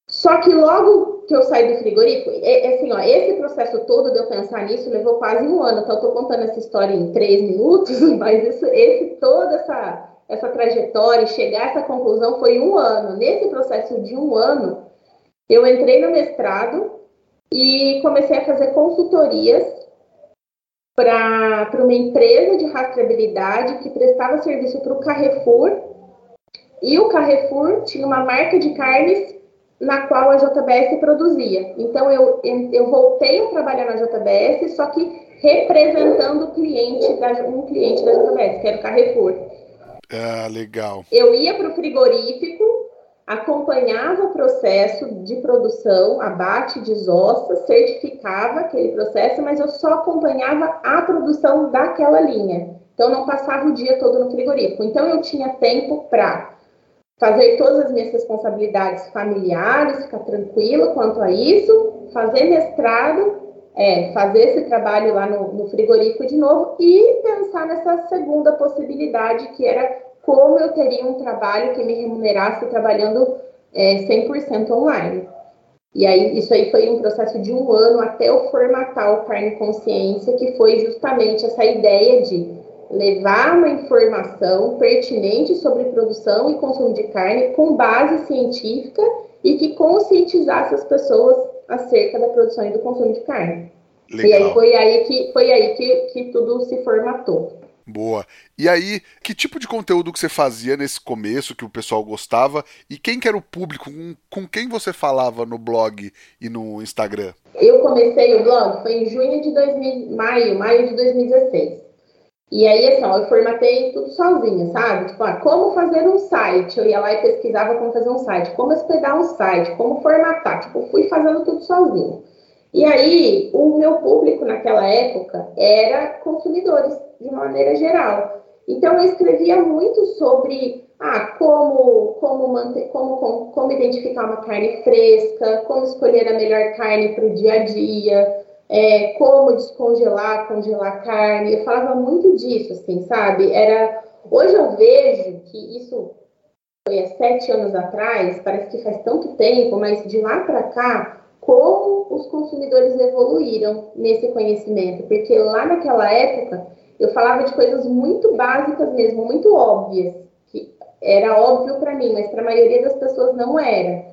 [SPEAKER 2] Só que logo que eu saí do frigorífico, é, é assim, ó, esse processo todo de eu pensar nisso levou quase um ano. Então, eu tô contando essa história em três minutos, [laughs] mas isso, esse, toda essa, essa trajetória e chegar a essa conclusão foi um ano. Nesse processo de um ano, eu entrei no mestrado e comecei a fazer consultorias para uma empresa de rastreabilidade que prestava serviço para o Carrefour. E o Carrefour tinha uma marca de carnes na qual a JBS produzia. Então, eu, eu voltei a trabalhar na JBS, só que representando cliente da, um cliente da JBS, que era o Carrefour.
[SPEAKER 1] Ah, legal.
[SPEAKER 2] Eu ia para o frigorífico, acompanhava o processo de produção, abate, desossa, certificava aquele processo, mas eu só acompanhava a produção daquela linha. Então, não passava o dia todo no frigorífico. Então, eu tinha tempo para fazer todas as minhas responsabilidades familiares, ficar tranquila quanto a isso, fazer mestrado, é, fazer esse trabalho lá no, no frigorífico de novo e pensar nessa segunda possibilidade, que era como eu teria um trabalho que me remunerasse trabalhando é, 100% online. E aí, isso aí foi um processo de um ano até eu formatar o Carne Consciência, que foi justamente essa ideia de levar uma informação pertinente sobre produção e consumo de carne com base científica e que conscientizasse as pessoas acerca da produção e do consumo de carne. Legal. E aí foi aí que foi aí que, que tudo se formatou.
[SPEAKER 1] Boa. E aí, que tipo de conteúdo que você fazia nesse começo, que o pessoal gostava? E quem que era o público? Com, com quem você falava no blog e no Instagram?
[SPEAKER 2] Eu comecei o blog, foi em junho de 2000, maio, maio de 2016. E aí, assim, ó, eu formatei tudo sozinha, sabe? Tipo, ah, como fazer um site? Eu ia lá e pesquisava como fazer um site, como hospedar um site, como formatar. Tipo, fui fazendo tudo sozinho. E aí, o meu público naquela época era consumidores, de uma maneira geral. Então, eu escrevia muito sobre ah, como, como, manter, como, como, como identificar uma carne fresca, como escolher a melhor carne para o dia a dia, é, como descongelar, congelar carne. Eu falava muito disso, assim, sabe? Era hoje eu vejo que isso foi há sete anos atrás, parece que faz tanto tempo, mas de lá para cá, como os consumidores evoluíram nesse conhecimento, porque lá naquela época eu falava de coisas muito básicas mesmo, muito óbvias, que era óbvio para mim, mas para a maioria das pessoas não era.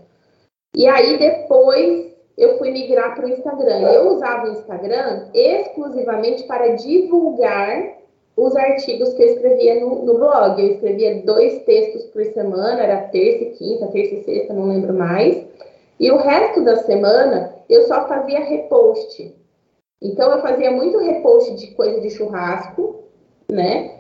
[SPEAKER 2] E aí depois eu fui migrar para o Instagram. Eu usava o Instagram exclusivamente para divulgar os artigos que eu escrevia no, no, blog. Eu escrevia dois textos por semana, era terça e quinta, terça e sexta, não lembro mais. E o resto da semana eu só fazia repost. Então eu fazia muito repost de coisa de churrasco, né?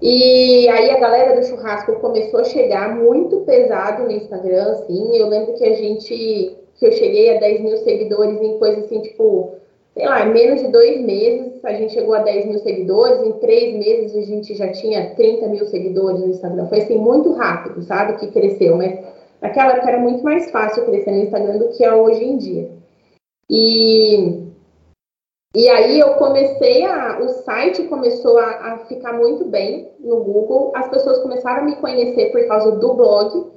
[SPEAKER 2] E aí a galera do churrasco começou a chegar muito pesado no Instagram, assim. Eu lembro que a gente que eu cheguei a 10 mil seguidores em coisa assim, tipo, sei lá, menos de dois meses a gente chegou a 10 mil seguidores, em três meses a gente já tinha 30 mil seguidores no Instagram. Foi assim, muito rápido, sabe, que cresceu, mas naquela época era muito mais fácil crescer no Instagram do que é hoje em dia. E, e aí eu comecei a. O site começou a, a ficar muito bem no Google, as pessoas começaram a me conhecer por causa do blog.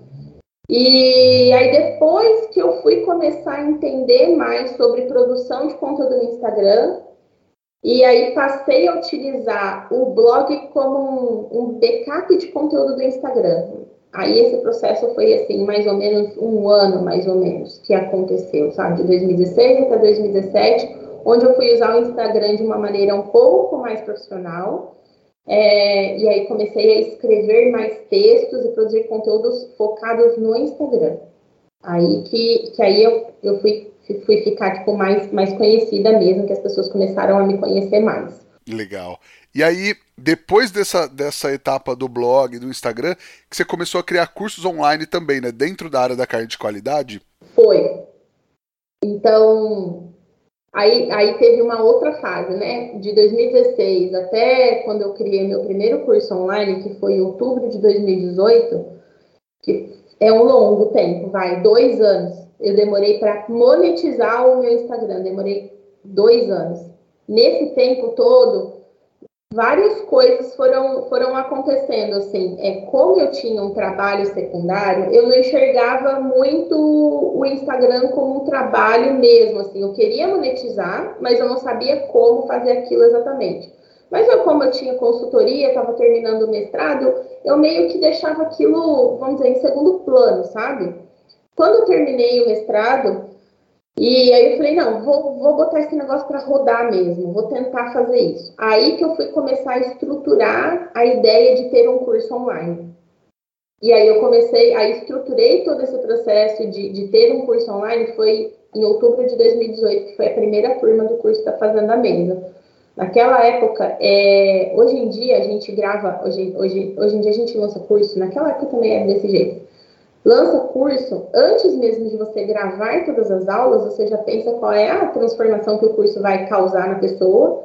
[SPEAKER 2] E aí depois que eu fui começar a entender mais sobre produção de conteúdo no Instagram, e aí passei a utilizar o blog como um, backup de conteúdo do Instagram. Aí esse processo foi assim, mais ou menos um ano, mais ou menos, que aconteceu, sabe? De 2016 até 2017, onde eu fui usar o Instagram de uma maneira um pouco mais profissional é, e aí comecei a escrever mais textos e produzir conteúdos focados no Instagram. Aí que, que aí eu, eu fui fui ficar tipo mais mais conhecida mesmo, que as pessoas começaram a me conhecer mais.
[SPEAKER 1] Legal. E aí, depois dessa, dessa etapa do blog, do Instagram, que você começou a criar cursos online também, né? Dentro da área da carne de qualidade?
[SPEAKER 2] Foi. Então, aí, aí teve uma outra fase, né? De 2016 até quando eu criei meu primeiro curso online, que foi em outubro de 2018, que é um longo tempo, vai, dois anos. Eu demorei para monetizar o meu Instagram, demorei dois anos. Nesse tempo todo, várias coisas foram, foram acontecendo, assim, é, como eu tinha um trabalho secundário, eu não enxergava muito o Instagram como um trabalho mesmo, assim, eu queria monetizar, mas eu não sabia como fazer aquilo exatamente. Mas eu, como eu tinha consultoria, estava terminando o mestrado, eu meio que deixava aquilo, vamos dizer, em segundo plano, sabe? Quando eu terminei o mestrado, e aí eu falei, não, vou, vou botar esse negócio para rodar mesmo, vou tentar fazer isso. Aí que eu fui começar a estruturar a ideia de ter um curso online. E aí eu comecei, aí estruturei todo esse processo de, de ter um curso online, foi em outubro de 2018, que foi a primeira turma do curso da Fazenda Mesa. Naquela época, é, hoje em dia a gente grava, hoje, hoje, hoje em dia a gente lança curso, naquela época também era desse jeito lança curso, antes mesmo de você gravar todas as aulas, você já pensa qual é a transformação que o curso vai causar na pessoa,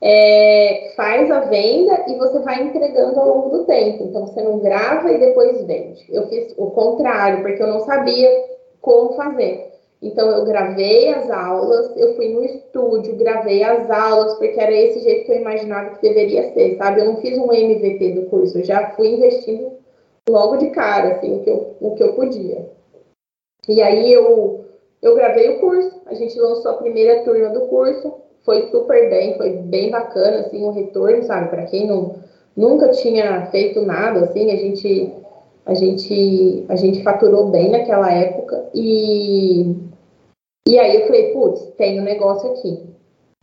[SPEAKER 2] é, faz a venda e você vai entregando ao longo do tempo. Então, você não grava e depois vende. Eu fiz o contrário, porque eu não sabia como fazer. Então, eu gravei as aulas, eu fui no estúdio, gravei as aulas, porque era esse jeito que eu imaginava que deveria ser, sabe? Eu não fiz um MVP do curso, eu já fui investindo logo de cara, assim, o que eu, o que eu podia. E aí eu, eu gravei o curso, a gente lançou a primeira turma do curso, foi super bem, foi bem bacana, assim, o retorno, sabe, para quem não, nunca tinha feito nada, assim, a gente, a gente, a gente faturou bem naquela época e, e aí eu falei, putz, tem um negócio aqui,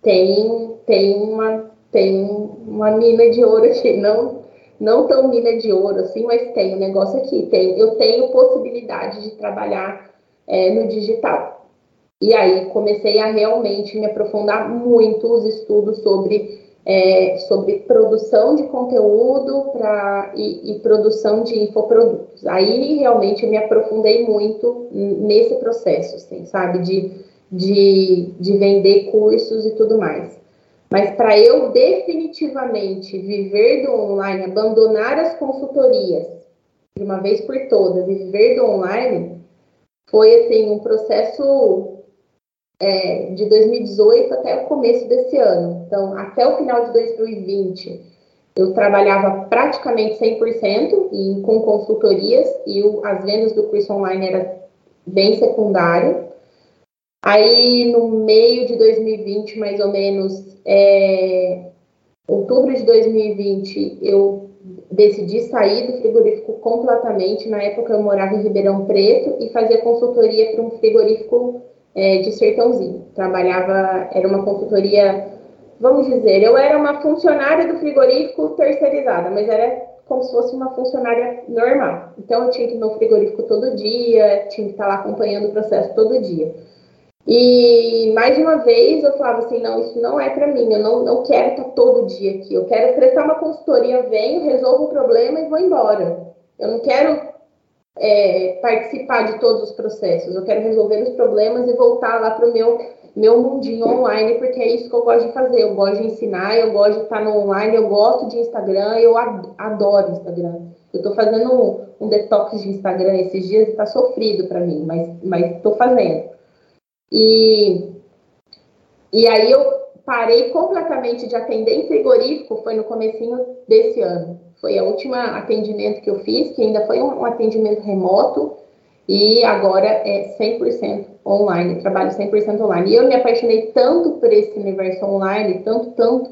[SPEAKER 2] tem, tem uma, tem uma mina de ouro aqui, não não tão mina de ouro assim, mas tem um negócio aqui, tem, eu tenho possibilidade de trabalhar é, no digital. E aí comecei a realmente me aprofundar muito os estudos sobre, é, sobre produção de conteúdo pra, e, e, produção de infoprodutos. Aí realmente eu me aprofundei muito nesse processo, assim, sabe, de, de, de vender cursos e tudo mais. Mas para eu definitivamente viver do online, abandonar as consultorias de uma vez por todas e viver do online, foi assim um processo é, de 2018 até o começo desse ano. Então, até o final de 2020, eu trabalhava praticamente 100% e com consultorias e o, as vendas do curso online era bem secundário. Aí, no meio de 2020, mais ou menos, é, outubro de 2020, eu decidi sair do frigorífico completamente. Na época, eu morava em Ribeirão Preto e fazia consultoria para um frigorífico é, de Sertãozinho. Trabalhava, era uma consultoria, vamos dizer, eu era uma funcionária do frigorífico terceirizada, mas era como se fosse uma funcionária normal. Então, eu tinha que ir no frigorífico todo dia, tinha que estar lá acompanhando o processo todo dia. E mais uma vez eu falava assim, não, isso não é para mim, eu não, não quero estar todo dia aqui, eu quero prestar uma consultoria, venho, resolvo o problema e vou embora. Eu não quero é, participar de todos os processos, eu quero resolver os problemas e voltar lá para o meu, meu mundinho online, porque é isso que eu gosto de fazer, eu gosto de ensinar, eu gosto de estar no online, eu gosto de Instagram, eu adoro Instagram. Eu estou fazendo um, um, detox de Instagram esses dias e está sofrido para mim, mas estou fazendo. E, e aí eu parei completamente de atender em frigorífico, foi no comecinho desse ano. Foi o último atendimento que eu fiz, que ainda foi um, um atendimento remoto, e agora é 100% online, trabalho 100% online. E eu me apaixonei tanto por esse universo online, tanto, tanto,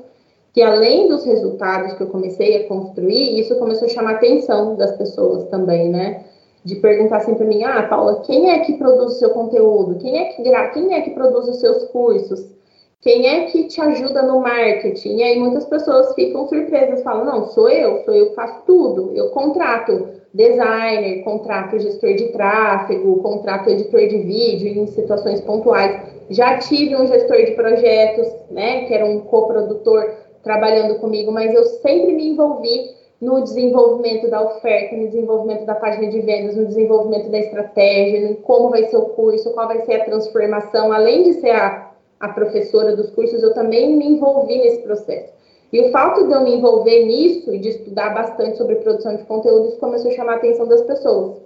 [SPEAKER 2] que além dos resultados que eu comecei a construir, isso começou a chamar a atenção das pessoas também, né? De perguntar sempre para mim, ah, Paula, quem é que produz o seu conteúdo? Quem é que gra... quem é que produz os seus cursos? Quem é que te ajuda no marketing? E aí muitas pessoas ficam surpresas, falam: não, sou eu, sou eu que faço tudo. Eu contrato designer, contrato gestor de tráfego, contrato editor de vídeo em situações pontuais. Já tive um gestor de projetos, né, que era um coprodutor trabalhando comigo, mas eu sempre me envolvi no desenvolvimento da oferta, no desenvolvimento da página de vendas, no desenvolvimento da estratégia, no como vai ser o curso, qual vai ser a transformação, além de ser a a professora dos cursos, eu também me envolvi nesse processo. E o fato de eu me envolver nisso e de estudar bastante sobre produção de conteúdo, isso começou a chamar a atenção das pessoas.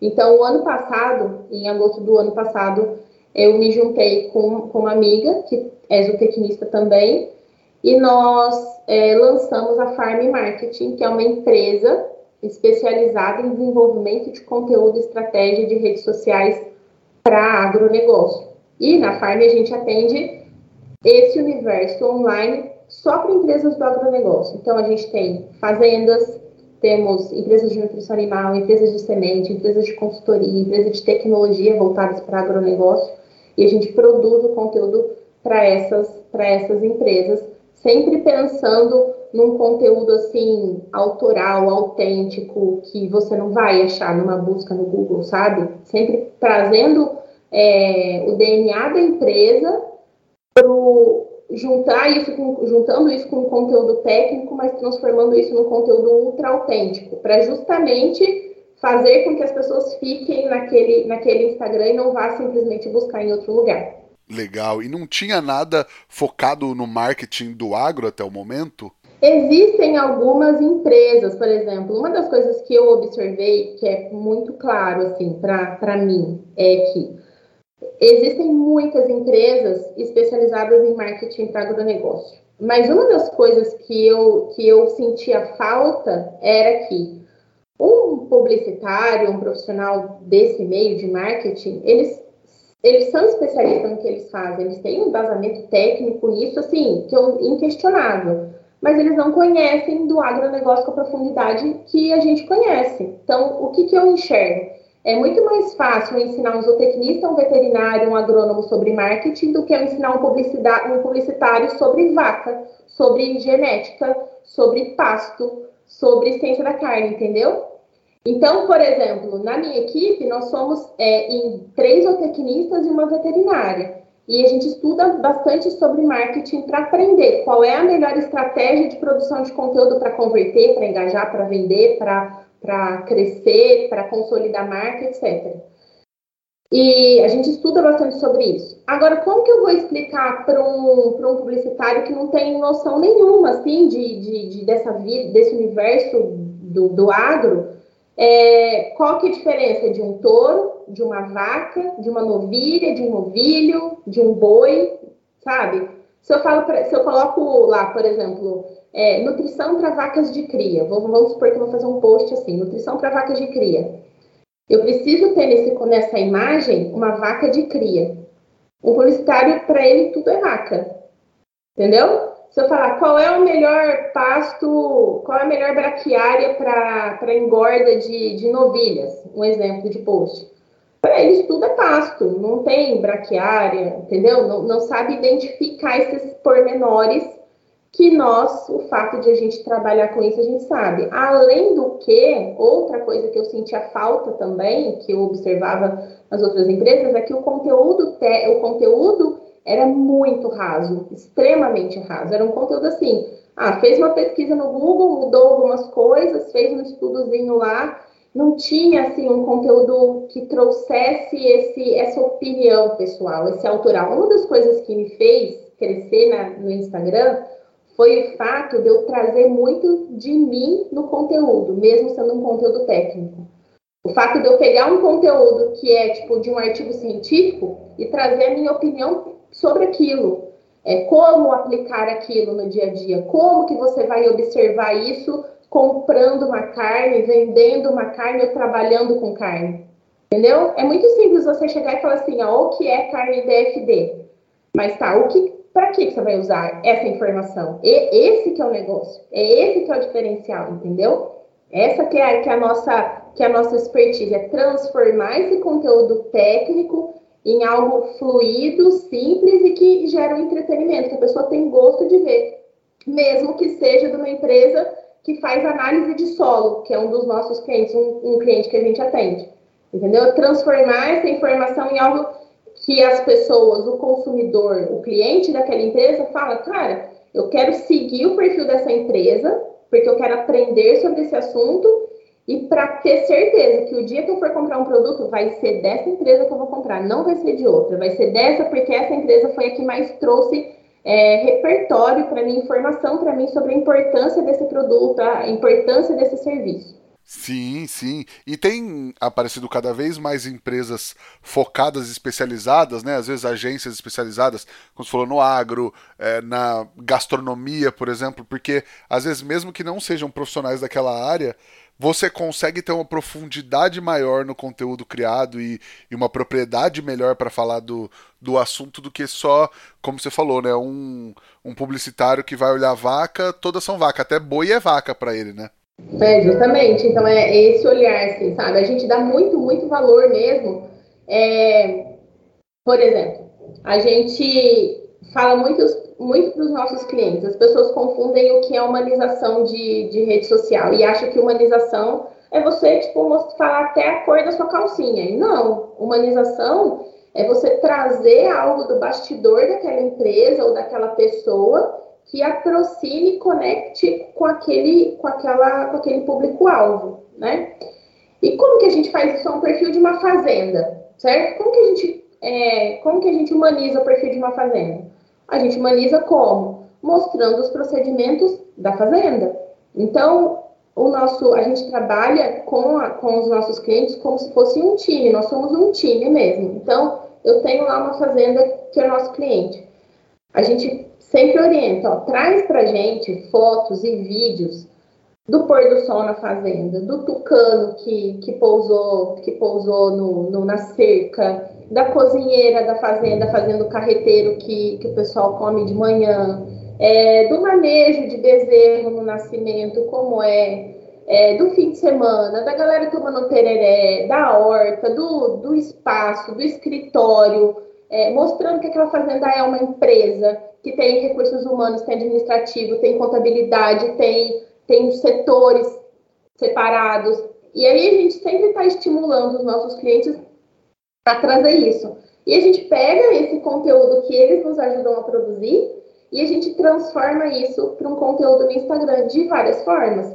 [SPEAKER 2] Então, o ano passado, em agosto do ano passado, eu me juntei com, com uma amiga, que é zootecnista também, e nós é, lançamos a Farm Marketing, que é uma empresa especializada em desenvolvimento de conteúdo e estratégia de redes sociais para agronegócio. E na Farm a gente atende esse universo online só para empresas do agronegócio. Então a gente tem fazendas, temos empresas de nutrição animal, empresas de semente, empresas de consultoria, empresas de tecnologia voltadas para agronegócio e a gente produz o conteúdo para essas, para essas empresas, sempre pensando num conteúdo assim autoral, autêntico, que você não vai achar numa busca no Google, sabe? Sempre trazendo é, o DNA da empresa pro juntar isso com, juntando isso com conteúdo técnico, mas transformando isso num conteúdo ultra autêntico, para justamente fazer com que as pessoas fiquem naquele, naquele Instagram e não vá simplesmente buscar em outro lugar.
[SPEAKER 1] Legal. E não tinha nada focado no marketing do agro até o momento?
[SPEAKER 2] Existem algumas empresas, por exemplo, uma das coisas que eu observei, que é muito claro assim para mim, é que Existem muitas empresas especializadas em marketing para agronegócio. Mas uma das coisas que eu, que eu sentia falta era que um publicitário, um profissional desse meio de marketing, eles, eles são especialistas no que eles fazem, eles têm um embasamento técnico nisso, assim, que é inquestionável. Mas eles não conhecem do agronegócio com a profundidade que a gente conhece. Então, o que, que eu enxergo? É muito mais fácil ensinar um zootecnista, um veterinário, um agrônomo sobre marketing do que ensinar um, um publicitário sobre vaca, sobre genética, sobre pasto, sobre ciência da carne, entendeu? Então, por exemplo, na minha equipe, nós somos é, em três zootecnistas e uma veterinária. E a gente estuda bastante sobre marketing para aprender qual é a melhor estratégia de produção de conteúdo para converter, para engajar, para vender, para crescer, para consolidar a marca, etc. E a gente estuda bastante sobre isso. Agora, como que eu vou explicar para um, um publicitário que não tem noção nenhuma, assim, de, de, de dessa vida, desse universo do, do agro, é, qual que é a diferença de um touro, de uma vaca, de uma novilha, de um novilho, de um boi, sabe? Se eu falo, pra, se eu coloco lá, por exemplo, é, nutrição para vacas de cria. Vamos, vamos supor que eu vou fazer um post assim, nutrição para vacas de cria. Eu preciso ter nesse, nessa imagem uma vaca de cria. Um publicitário, para ele, tudo é vaca. Entendeu? Se eu falar qual é o melhor pasto, qual é a melhor braquiária para engorda de, de novilhas, um exemplo de post. Para eles tudo é pasto, não tem braquiária, entendeu? Não, não sabe identificar esses pormenores que nós, o fato de a gente trabalhar com isso, a gente sabe. Além do que, outra coisa que eu sentia falta também, que eu observava nas outras empresas, é que o conteúdo, te, o conteúdo era muito raso, extremamente raso. Era um conteúdo assim, ah, fez uma pesquisa no Google, mudou algumas coisas, fez um estudozinho lá, não tinha assim um conteúdo que trouxesse esse, essa opinião pessoal, esse autoral. Uma das coisas que me fez crescer na, no Instagram foi o fato de eu trazer muito de mim no conteúdo, mesmo sendo um conteúdo técnico. O fato de eu pegar um conteúdo que é tipo de um artigo científico e trazer a minha opinião sobre aquilo. É, como aplicar aquilo no dia a dia, como que você vai observar isso comprando uma carne, vendendo uma carne ou trabalhando com carne. Entendeu? É muito simples você chegar e falar assim, ó, o que é carne DFD? Mas tá, o que, para que, você vai usar essa informação? E, esse que é o negócio, é esse que é o diferencial, entendeu? Essa que é, que é a nossa que é a nossa expertise é transformar esse conteúdo técnico em algo fluido, simples e que gera um entretenimento, que a pessoa tem gosto de ver, mesmo que seja de uma empresa que faz análise de solo, que é um dos nossos clientes, um, um cliente que a gente atende. Entendeu? Transformar essa informação em algo que as pessoas, o consumidor, o cliente daquela empresa fala, cara, eu quero seguir o perfil dessa empresa, porque eu quero aprender sobre esse assunto e para ter certeza que o dia que eu for comprar um produto vai ser dessa empresa que eu vou comprar, não vai ser de outra, vai ser dessa porque essa empresa foi a que mais trouxe é, repertório para mim, informação para mim sobre a importância desse produto, a importância desse serviço.
[SPEAKER 1] Sim, sim. E tem aparecido cada vez mais empresas focadas, especializadas, né? Às vezes agências especializadas, como você falou, no agro, é, na gastronomia, por exemplo, porque às vezes, mesmo que não sejam profissionais daquela área, você consegue ter uma profundidade maior no conteúdo criado e, e uma propriedade melhor para falar do, do assunto do que só, como você falou, né? Um, um publicitário que vai olhar vaca, todas são vaca, até boi é vaca para ele, né?
[SPEAKER 2] É, justamente. Então, é esse olhar, assim, sabe? A gente dá muito, muito valor mesmo. É, por exemplo, a gente fala muito, muito para os nossos clientes. As pessoas confundem o que é humanização de, de rede social e acham que humanização é você, tipo, falar até a cor da sua calcinha. E não, humanização é você trazer algo do bastidor daquela empresa ou daquela pessoa que aproxime e conecte com aquele, com aquela, com aquele público-alvo, né? E como que a gente faz isso? É um perfil de uma fazenda, certo? Como que a gente, é, como que a gente humaniza o perfil de uma fazenda? A gente humaniza como? Mostrando os procedimentos da fazenda. Então, o nosso, a gente trabalha com, a, com os nossos clientes como se fosse um time, nós somos um time mesmo. Então, eu tenho lá uma fazenda que é nosso cliente. A gente sempre orienta, ó, traz pra gente fotos e vídeos do pôr do sol na fazenda, do tucano que, que pousou, que pousou no, no, na cerca, da cozinheira da fazenda fazendo o carreteiro que, que o pessoal come de manhã, é, do manejo de bezerro no nascimento, como é, é, do fim de semana, da galera tomando tereré, da horta, do, do espaço, do escritório, é, mostrando que aquela fazenda é uma empresa, que tem recursos humanos, tem administrativo, tem contabilidade, tem, tem setores separados. E aí a gente sempre está estimulando os nossos clientes a trazer isso. E a gente pega esse conteúdo que eles nos ajudam a produzir e a gente transforma isso para um conteúdo no Instagram de várias formas.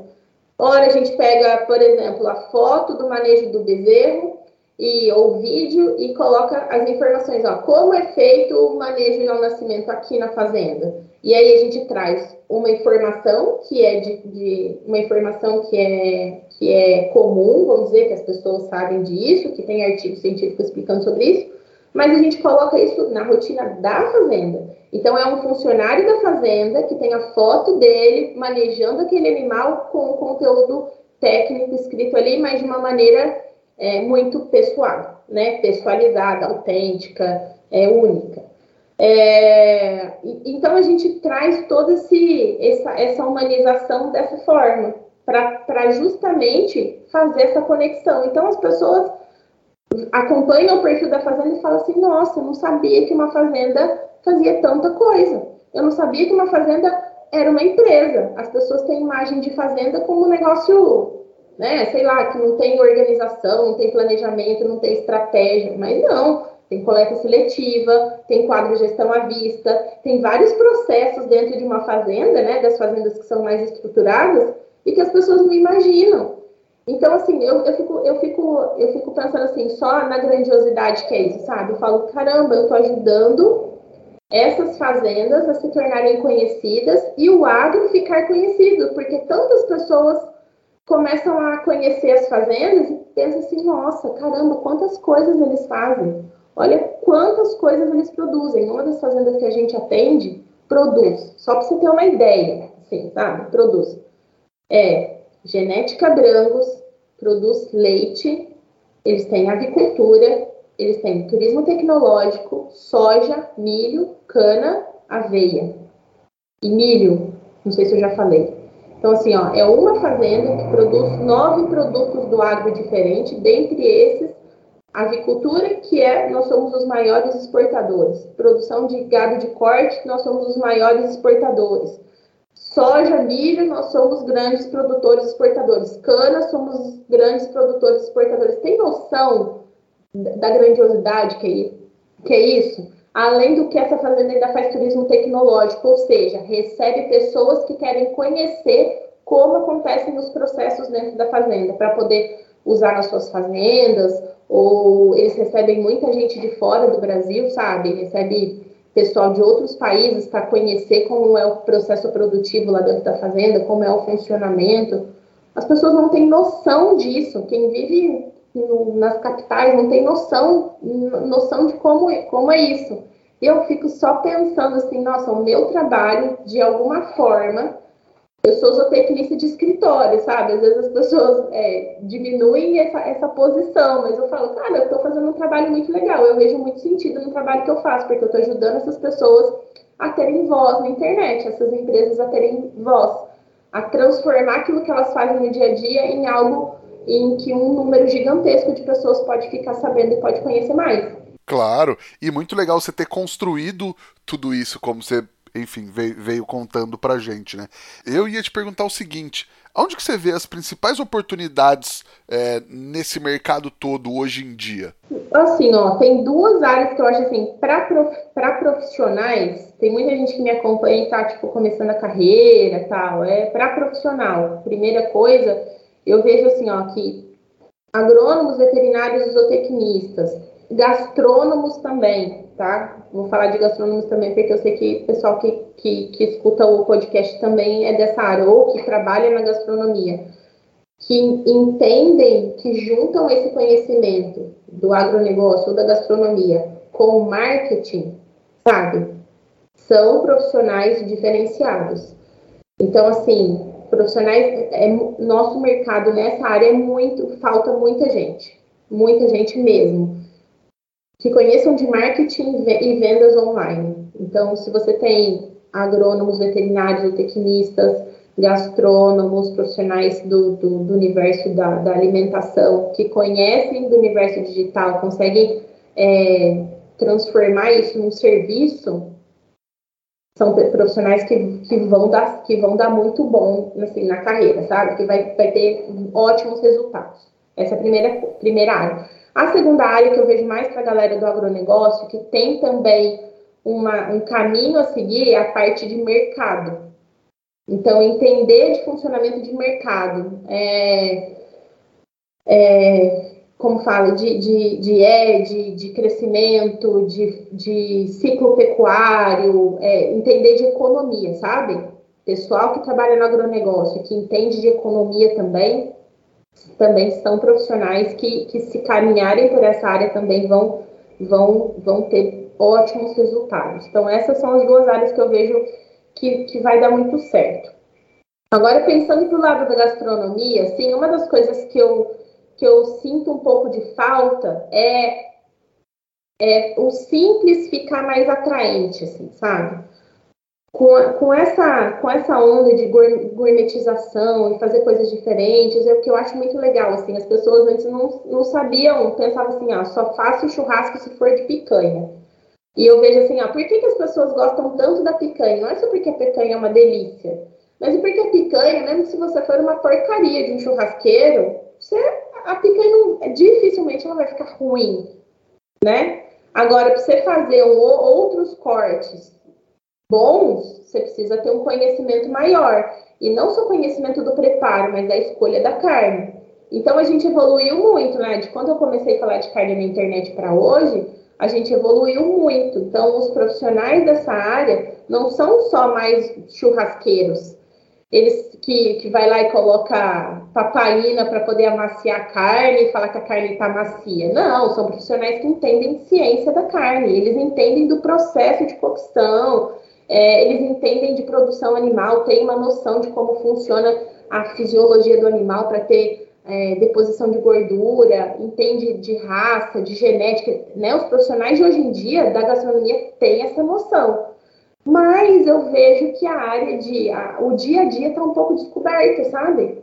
[SPEAKER 2] Ora, a gente pega, por exemplo, a foto do manejo do bezerro, e ou vídeo e coloca as informações, ó, como é feito o manejo ao nascimento aqui na fazenda. E aí a gente traz uma informação que é de, de, uma informação que é que é comum, vamos dizer que as pessoas sabem disso, que tem artigos científicos explicando sobre isso, mas a gente coloca isso na rotina da fazenda. Então é um funcionário da fazenda que tem a foto dele manejando aquele animal com o conteúdo técnico escrito ali, mas de uma maneira é, muito pessoal, né? Pessoalizada, autêntica, é, única. É, então a gente traz toda essa, essa humanização dessa forma, para justamente fazer essa conexão. Então as pessoas acompanham o perfil da fazenda e falam assim: nossa, eu não sabia que uma fazenda fazia tanta coisa. Eu não sabia que uma fazenda era uma empresa. As pessoas têm imagem de fazenda como um negócio né? Sei lá, que não tem organização, não tem planejamento, não tem estratégia, mas não. Tem coleta seletiva, tem quadro de gestão à vista, tem vários processos dentro de uma fazenda, né? Das fazendas que são mais estruturadas e que as pessoas não imaginam. Então, assim, eu, eu, fico, eu, fico, eu fico pensando assim, só na grandiosidade que é isso, sabe? Eu falo, caramba, eu tô ajudando essas fazendas a se tornarem conhecidas e o agro ficar conhecido, porque tantas pessoas começam a conhecer as fazendas e pensam assim, nossa, caramba, quantas coisas eles fazem. Olha quantas coisas eles produzem. Uma das fazendas que a gente atende produz, só para você ter uma ideia, assim, sabe? Produz. É genética brancos, produz leite, eles têm avicultura, eles têm turismo tecnológico, soja, milho, cana, aveia. E milho, não sei se eu já falei. Então, assim, ó, é uma fazenda que produz nove produtos do agro diferente, dentre esses, Avicultura, que é, nós somos os maiores exportadores. Produção de gado de corte, nós somos os maiores exportadores. Soja, milho, nós somos grandes produtores exportadores. Cana, somos grandes produtores exportadores. Tem noção da grandiosidade que é, que é isso? Além do que essa fazenda ainda faz turismo tecnológico, ou seja, recebe pessoas que querem conhecer como acontecem os processos dentro da fazenda, para poder usar nas suas fazendas, ou eles recebem muita gente de fora do Brasil, sabe? Recebe pessoal de outros países para conhecer como é o processo produtivo lá dentro da fazenda, como é o funcionamento. As pessoas não têm noção disso. Quem vive no, nas capitais não tem noção, noção de como, como é isso. Eu fico só pensando assim, nossa, o meu trabalho, de alguma forma, eu sou zootecnista de escritório, sabe? Às vezes as pessoas é, diminuem essa, essa posição, mas eu falo, cara, eu estou fazendo um trabalho muito legal, eu vejo muito sentido no trabalho que eu faço, porque eu estou ajudando essas pessoas a terem voz na internet, essas empresas a terem voz, a transformar aquilo que elas fazem no dia a dia em algo em que um número gigantesco de pessoas pode ficar sabendo e pode conhecer mais.
[SPEAKER 1] Claro, e muito legal você ter construído tudo isso, como você enfim, veio, veio contando pra gente, né? Eu ia te perguntar o seguinte: onde que você vê as principais oportunidades é, nesse mercado todo hoje em dia?
[SPEAKER 2] Assim, ó, tem duas áreas que eu acho assim, para prof, profissionais, tem muita gente que me acompanha e tá, tipo, começando a carreira tal. É para profissional. Primeira coisa, eu vejo assim, ó, que agrônomos, veterinários zootecnistas, gastrônomos também, tá? Vou falar de gastrônomos também, porque eu sei que o pessoal que, que, que escuta o podcast também é dessa área, ou que trabalha na gastronomia, que entendem, que juntam esse conhecimento do agronegócio ou da gastronomia com o marketing, sabe? São profissionais diferenciados. Então, assim, profissionais, é, nosso mercado nessa área é muito, falta muita gente, muita gente mesmo que conheçam de marketing e vendas online. Então, se você tem agrônomos, veterinários, tecnistas, gastrônomos, profissionais do, do, do universo da, da, alimentação, que conhecem do universo digital, conseguem é, transformar isso num serviço, são profissionais que, que, vão dar, que vão dar muito bom assim, na carreira, sabe? Que vai, vai ter ótimos resultados. Essa é a primeira, primeira área. A segunda área que eu vejo mais para a galera do agronegócio, que tem também uma, um caminho a seguir, é a parte de mercado. Então, entender de funcionamento de mercado. É, é, como fala, de, de, de ED, de crescimento, de, de ciclo pecuário, é, entender de economia, sabe? Pessoal que trabalha no agronegócio, que entende de economia também, também são profissionais que, que se caminharem por essa área também vão, vão, vão ter ótimos resultados. Então, essas são as duas áreas que eu vejo que, que vai dar muito certo. Agora, pensando para o lado da gastronomia, assim, uma das coisas que eu, que eu sinto um pouco de falta é, é o simples ficar mais atraente, assim, sabe? Com, com, essa, com essa onda de gourmetização e fazer coisas diferentes, é o que eu acho muito legal, assim, as pessoas antes não, não sabiam, pensavam assim, ah, só faço churrasco se for de picanha. E eu vejo assim, ah, por que, que as pessoas gostam tanto da picanha? Não é só porque a picanha é uma delícia, mas é porque a picanha, mesmo se você for uma porcaria de um churrasqueiro, você, a picanha não, dificilmente ela vai ficar ruim, né? Agora, para você fazer um, outros cortes bons, você precisa ter um conhecimento maior. E não só conhecimento do preparo, mas da escolha da carne. Então a gente evoluiu muito, né? De quando eu comecei a falar de carne na internet para hoje, a gente evoluiu muito. Então os profissionais dessa área não são só mais churrasqueiros. Eles que, que vai lá e coloca papaina para poder amaciar a carne e falar que a carne está macia. Não, são profissionais que entendem ciência da carne, eles entendem do processo de cocção, é, eles entendem de produção animal, têm uma noção de como funciona a fisiologia do animal para ter é, deposição de gordura, entende de raça, de genética, né? Os profissionais de hoje em dia da gastronomia têm essa noção. Mas eu vejo que a área de. A, o dia a dia está um pouco descoberto, sabe?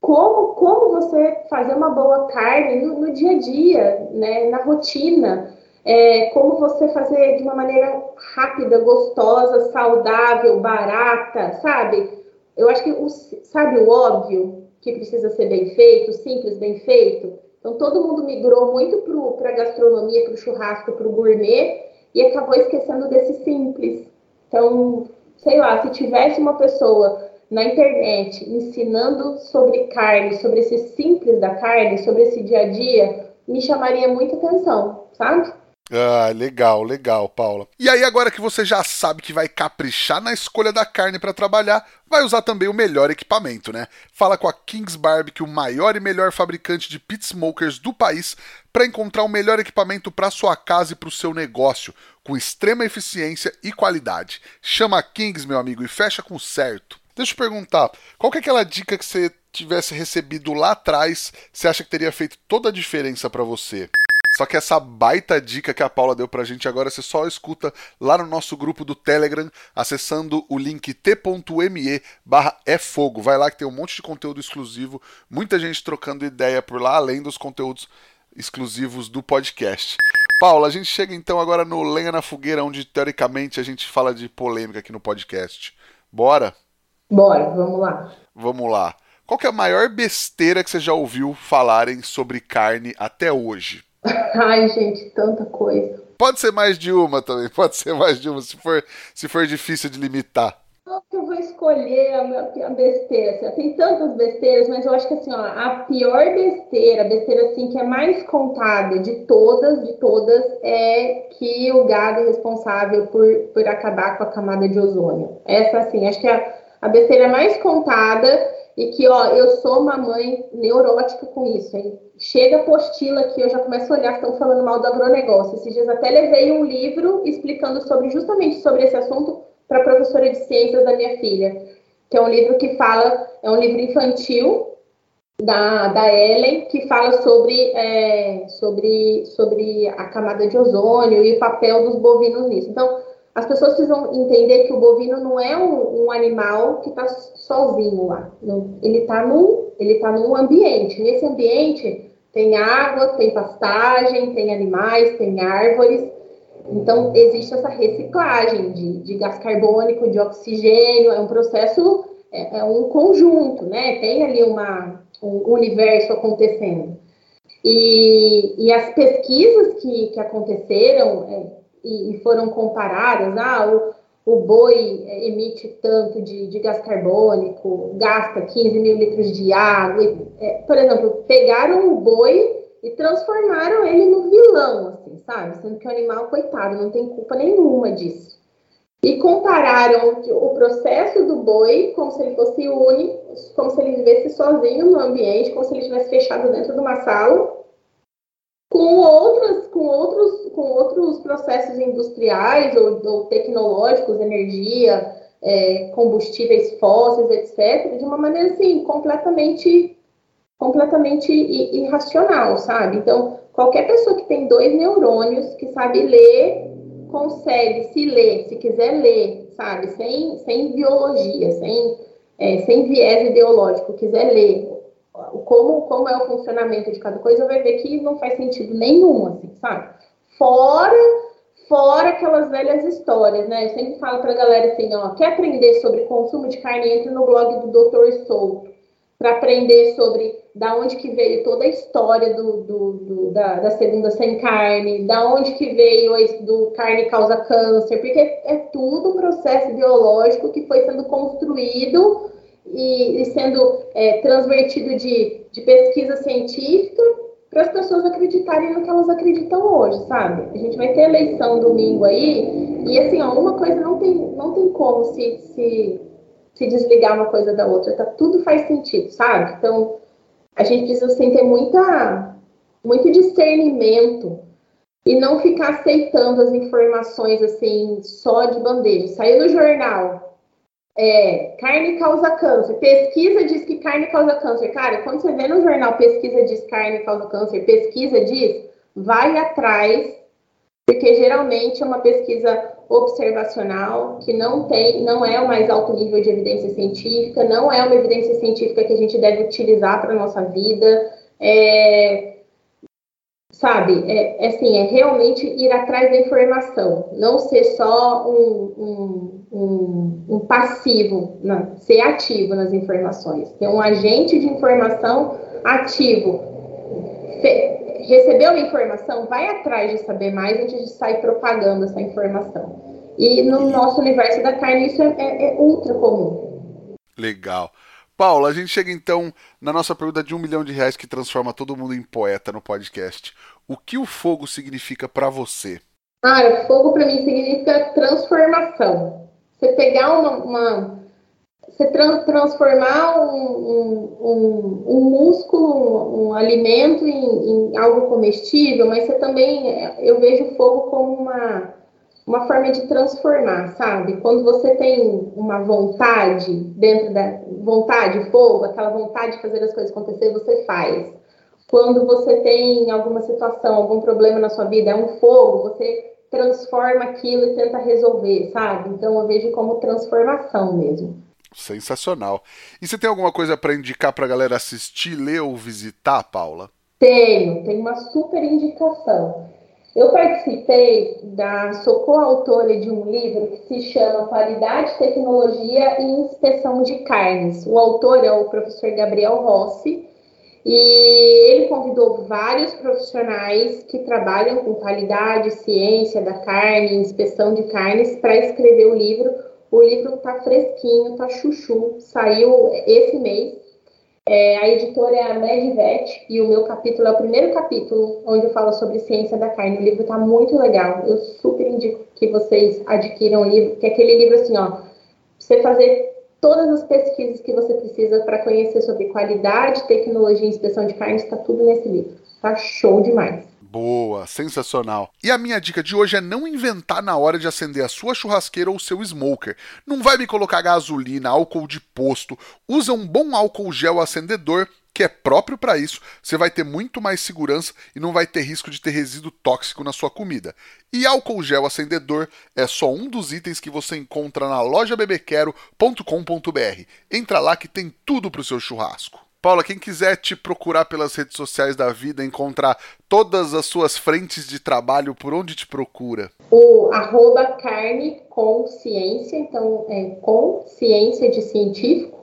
[SPEAKER 2] como, como você fazer uma boa carne no, no dia a dia, né, na rotina, é, como você fazer de uma maneira rápida, gostosa, saudável, barata, sabe? Eu acho que, o, sabe o óbvio que precisa ser bem feito, simples, bem feito? Então, todo mundo migrou muito para a gastronomia, para o churrasco, para o gourmet, e acabou esquecendo desse simples. Então, sei lá, se tivesse uma pessoa na internet ensinando sobre carne, sobre esse simples da carne, sobre esse dia a dia, me chamaria muita atenção, sabe?
[SPEAKER 1] Ah, legal, legal, Paula. E aí, agora que você já sabe que vai caprichar na escolha da carne para trabalhar, vai usar também o melhor equipamento, né? Fala com a Kings Barbecue, o maior e melhor fabricante de pit smokers do país, para encontrar o melhor equipamento para sua casa e para o seu negócio, com extrema eficiência e qualidade. Chama a Kings, meu amigo, e fecha com certo. Deixa eu perguntar, qual que é aquela dica que você tivesse recebido lá atrás, você acha que teria feito toda a diferença para você? Só que essa baita dica que a Paula deu pra gente agora você só escuta lá no nosso grupo do Telegram, acessando o link t.me barra é fogo. Vai lá que tem um monte de conteúdo exclusivo, muita gente trocando ideia por lá, além dos conteúdos exclusivos do podcast. Paula, a gente chega então agora no Lenha na Fogueira, onde teoricamente a gente fala de polêmica aqui no podcast. Bora?
[SPEAKER 2] Bora, vamos lá.
[SPEAKER 1] Vamos lá. Qual que é a maior besteira que você já ouviu falarem sobre carne até hoje? [laughs]
[SPEAKER 2] Ai, gente, tanta coisa.
[SPEAKER 1] Pode ser mais de uma também, [laughs] pode ser mais de uma, se for, se for difícil de limitar.
[SPEAKER 2] Eu vou escolher a, minha, a besteira. Assim, tem tantas besteiras, mas eu acho que assim, ó, a pior besteira, a besteira assim, que é mais contada de todas, de todas, é que o gado é responsável por, por acabar com a camada de ozônio. Essa, assim, acho que é a, a besteira mais contada e que, ó, eu sou uma mãe neurótica com isso, hein? Chega a apostila aqui, eu já começo a olhar, estão falando mal do agronegócio. Esses dias até levei um livro explicando sobre justamente sobre esse assunto para a professora de ciências da minha filha, que é um livro que fala, é um livro infantil da, da Ellen, que fala sobre, é, sobre, sobre a camada de ozônio e o papel dos bovinos nisso. Então, as pessoas precisam entender que o bovino não é um, um animal que está sozinho lá. ele está num, ele tá num ambiente. Nesse ambiente, tem água, tem pastagem, tem animais, tem árvores. Então, existe essa reciclagem de, de gás carbônico, de oxigênio, é um processo, é, é, um conjunto, né? Tem ali uma, um universo acontecendo. E, e as pesquisas que, que aconteceram é, e, e, foram comparadas, ah, o, o boi emite tanto de, de, gás carbônico, gasta 15 mil litros de água, e, é, por exemplo, pegaram o boi e transformaram ele no vilão, assim, sabe? Sendo que o animal, coitado, não tem culpa nenhuma disso. E compararam o processo do boi como se ele fosse único, como se ele vivesse sozinho no ambiente, como se ele estivesse fechado dentro de uma sala, com outros, com outros, com outros processos industriais ou, ou tecnológicos, energia, é, combustíveis fósseis, etc., de uma maneira assim completamente completamente irracional, sabe? Então, qualquer pessoa que tem dois neurônios, que sabe ler, consegue se ler, se quiser ler, sabe? Sem, sem biologia, sem, é, sem viés ideológico, quiser ler como, como é o funcionamento de cada coisa, vai ver que não faz sentido nenhum, assim, sabe? Fora fora aquelas velhas histórias, né? Eu sempre falo pra galera assim, ó, quer aprender sobre consumo de carne, entre no blog do Dr. Souto para aprender sobre da onde que veio toda a história do, do, do da, da, segunda sem carne, da onde que veio do carne causa câncer, porque é tudo um processo biológico que foi sendo construído e, e sendo é, transvertido de, de pesquisa científica para as pessoas acreditarem no que elas acreditam hoje, sabe? A gente vai ter eleição domingo aí, e assim, ó, uma coisa não tem, não tem como se, se se desligar uma coisa da outra, tá, tudo faz sentido, sabe? Então, a gente precisa assim, ter muita, muito discernimento e não ficar aceitando as informações assim, só de bandeja. Saiu no jornal, é, carne causa câncer, pesquisa diz que carne causa câncer. Cara, quando você vê no jornal pesquisa diz carne causa câncer, pesquisa diz, vai atrás, porque geralmente é uma pesquisa observacional, que não tem, não é o mais alto nível de evidência científica, não é uma evidência científica que a gente deve utilizar para nossa vida. É, sabe, é, é, assim, é realmente ir atrás da informação, não ser só um, um, um passivo, não, ser ativo nas informações, ser um agente de informação ativo. Fe, recebeu a informação, vai atrás de saber mais antes de sair propagando essa informação. E no nosso universo da carne isso é, é, é ultra comum.
[SPEAKER 1] Legal. Paula, a gente chega então na nossa pergunta de um milhão de reais que transforma todo mundo em poeta no podcast. O que o fogo significa para você?
[SPEAKER 2] Ah, fogo para mim significa transformação. Você pegar uma, uma você tra transformar um, um, um, um músculo, um, alimento em, em, algo comestível, mas você também, eu vejo o fogo como uma, uma forma de transformar, sabe? Quando você tem uma vontade dentro da vontade, fogo, aquela vontade de fazer as coisas acontecer, você faz. Quando você tem alguma situação, algum problema na sua vida, é um fogo, você transforma aquilo e tenta resolver, sabe? Então eu vejo como transformação mesmo.
[SPEAKER 1] Sensacional. E você tem alguma coisa para indicar para a galera assistir, ler ou visitar, Paula?
[SPEAKER 2] Tenho, tenho uma super indicação. Eu participei da, sou coautora de um livro que se chama Qualidade, Tecnologia e Inspeção de Carnes. O autor é o professor Gabriel Rossi e ele convidou vários profissionais que trabalham com qualidade, ciência da carne, inspeção de carnes para escrever o livro o livro está fresquinho, está chuchu, saiu esse mês. É, a editora é a Medvet e o meu capítulo é o primeiro capítulo onde eu falo sobre ciência da carne. O livro está muito legal. Eu super indico que vocês adquiram o livro, que é aquele livro assim, ó, você fazer todas as pesquisas que você precisa para conhecer sobre qualidade, tecnologia e inspeção de carne, está tudo nesse livro. Tá show demais.
[SPEAKER 1] Boa, sensacional. E a minha dica de hoje é não inventar na hora de acender a sua churrasqueira ou seu smoker. Não vai me colocar gasolina, álcool de posto. Usa um bom álcool gel acendedor que é próprio para isso, você vai ter muito mais segurança e não vai ter risco de ter resíduo tóxico na sua comida. E álcool gel acendedor é só um dos itens que você encontra na loja bebequero.com.br. Entra lá que tem tudo para o seu churrasco. Paula, quem quiser te procurar pelas redes sociais da vida, encontrar todas as suas frentes de trabalho, por onde te procura?
[SPEAKER 2] O arroba carne então é com ciência de científico.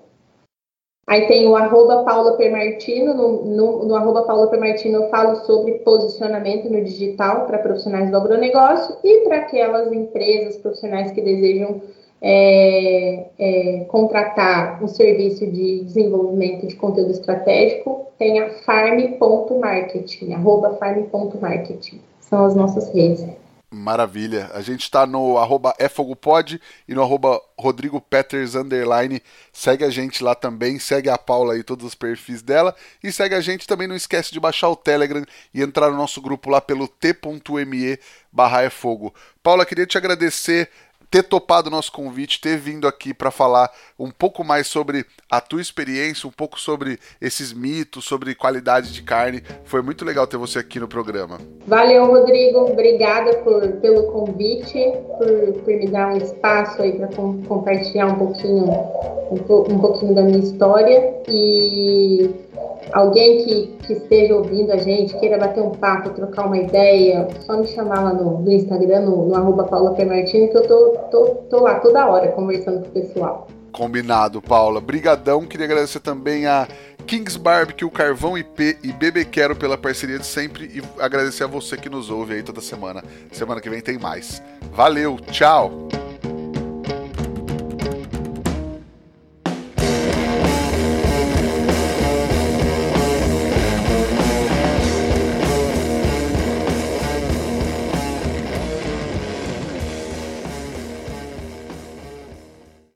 [SPEAKER 2] Aí tem o arroba Paula Permartino, no, arroba Paula Permartino eu falo sobre posicionamento no digital para profissionais do agronegócio e para aquelas empresas profissionais que desejam é, é, contratar um serviço de desenvolvimento de conteúdo estratégico, tem a farm.marketing, arroba farm.marketing. São as nossas redes.
[SPEAKER 1] Maravilha. A gente está no arroba efogopod e no arroba Rodrigo Peters underline. Segue a gente lá também, segue a Paula aí, todos os perfis dela. E segue a gente também, não esquece de baixar o Telegram e entrar no nosso grupo lá pelo t.me barra. Paula, queria te agradecer ter topado o nosso convite, ter vindo aqui para falar um pouco mais sobre a tua experiência, um pouco sobre esses mitos, sobre qualidade de carne. Foi muito legal ter você aqui no programa.
[SPEAKER 2] Valeu, Rodrigo. Obrigada por, pelo convite, por, por me dar um espaço aí para com, compartilhar um pouquinho, um, um pouquinho da minha história e alguém que, que, esteja ouvindo a gente, queira bater um papo, trocar uma ideia, só me chamar lá no, no Instagram, no, no arroba Paula que eu tô, tô, tô lá toda hora conversando com o pessoal.
[SPEAKER 1] Combinado, Paula. Brigadão. Queria agradecer também a Kings Barbecue, Carvão IP e Bebê Quero pela parceria de sempre e agradecer a você que nos ouve aí toda semana. Semana que vem tem mais. Valeu, tchau!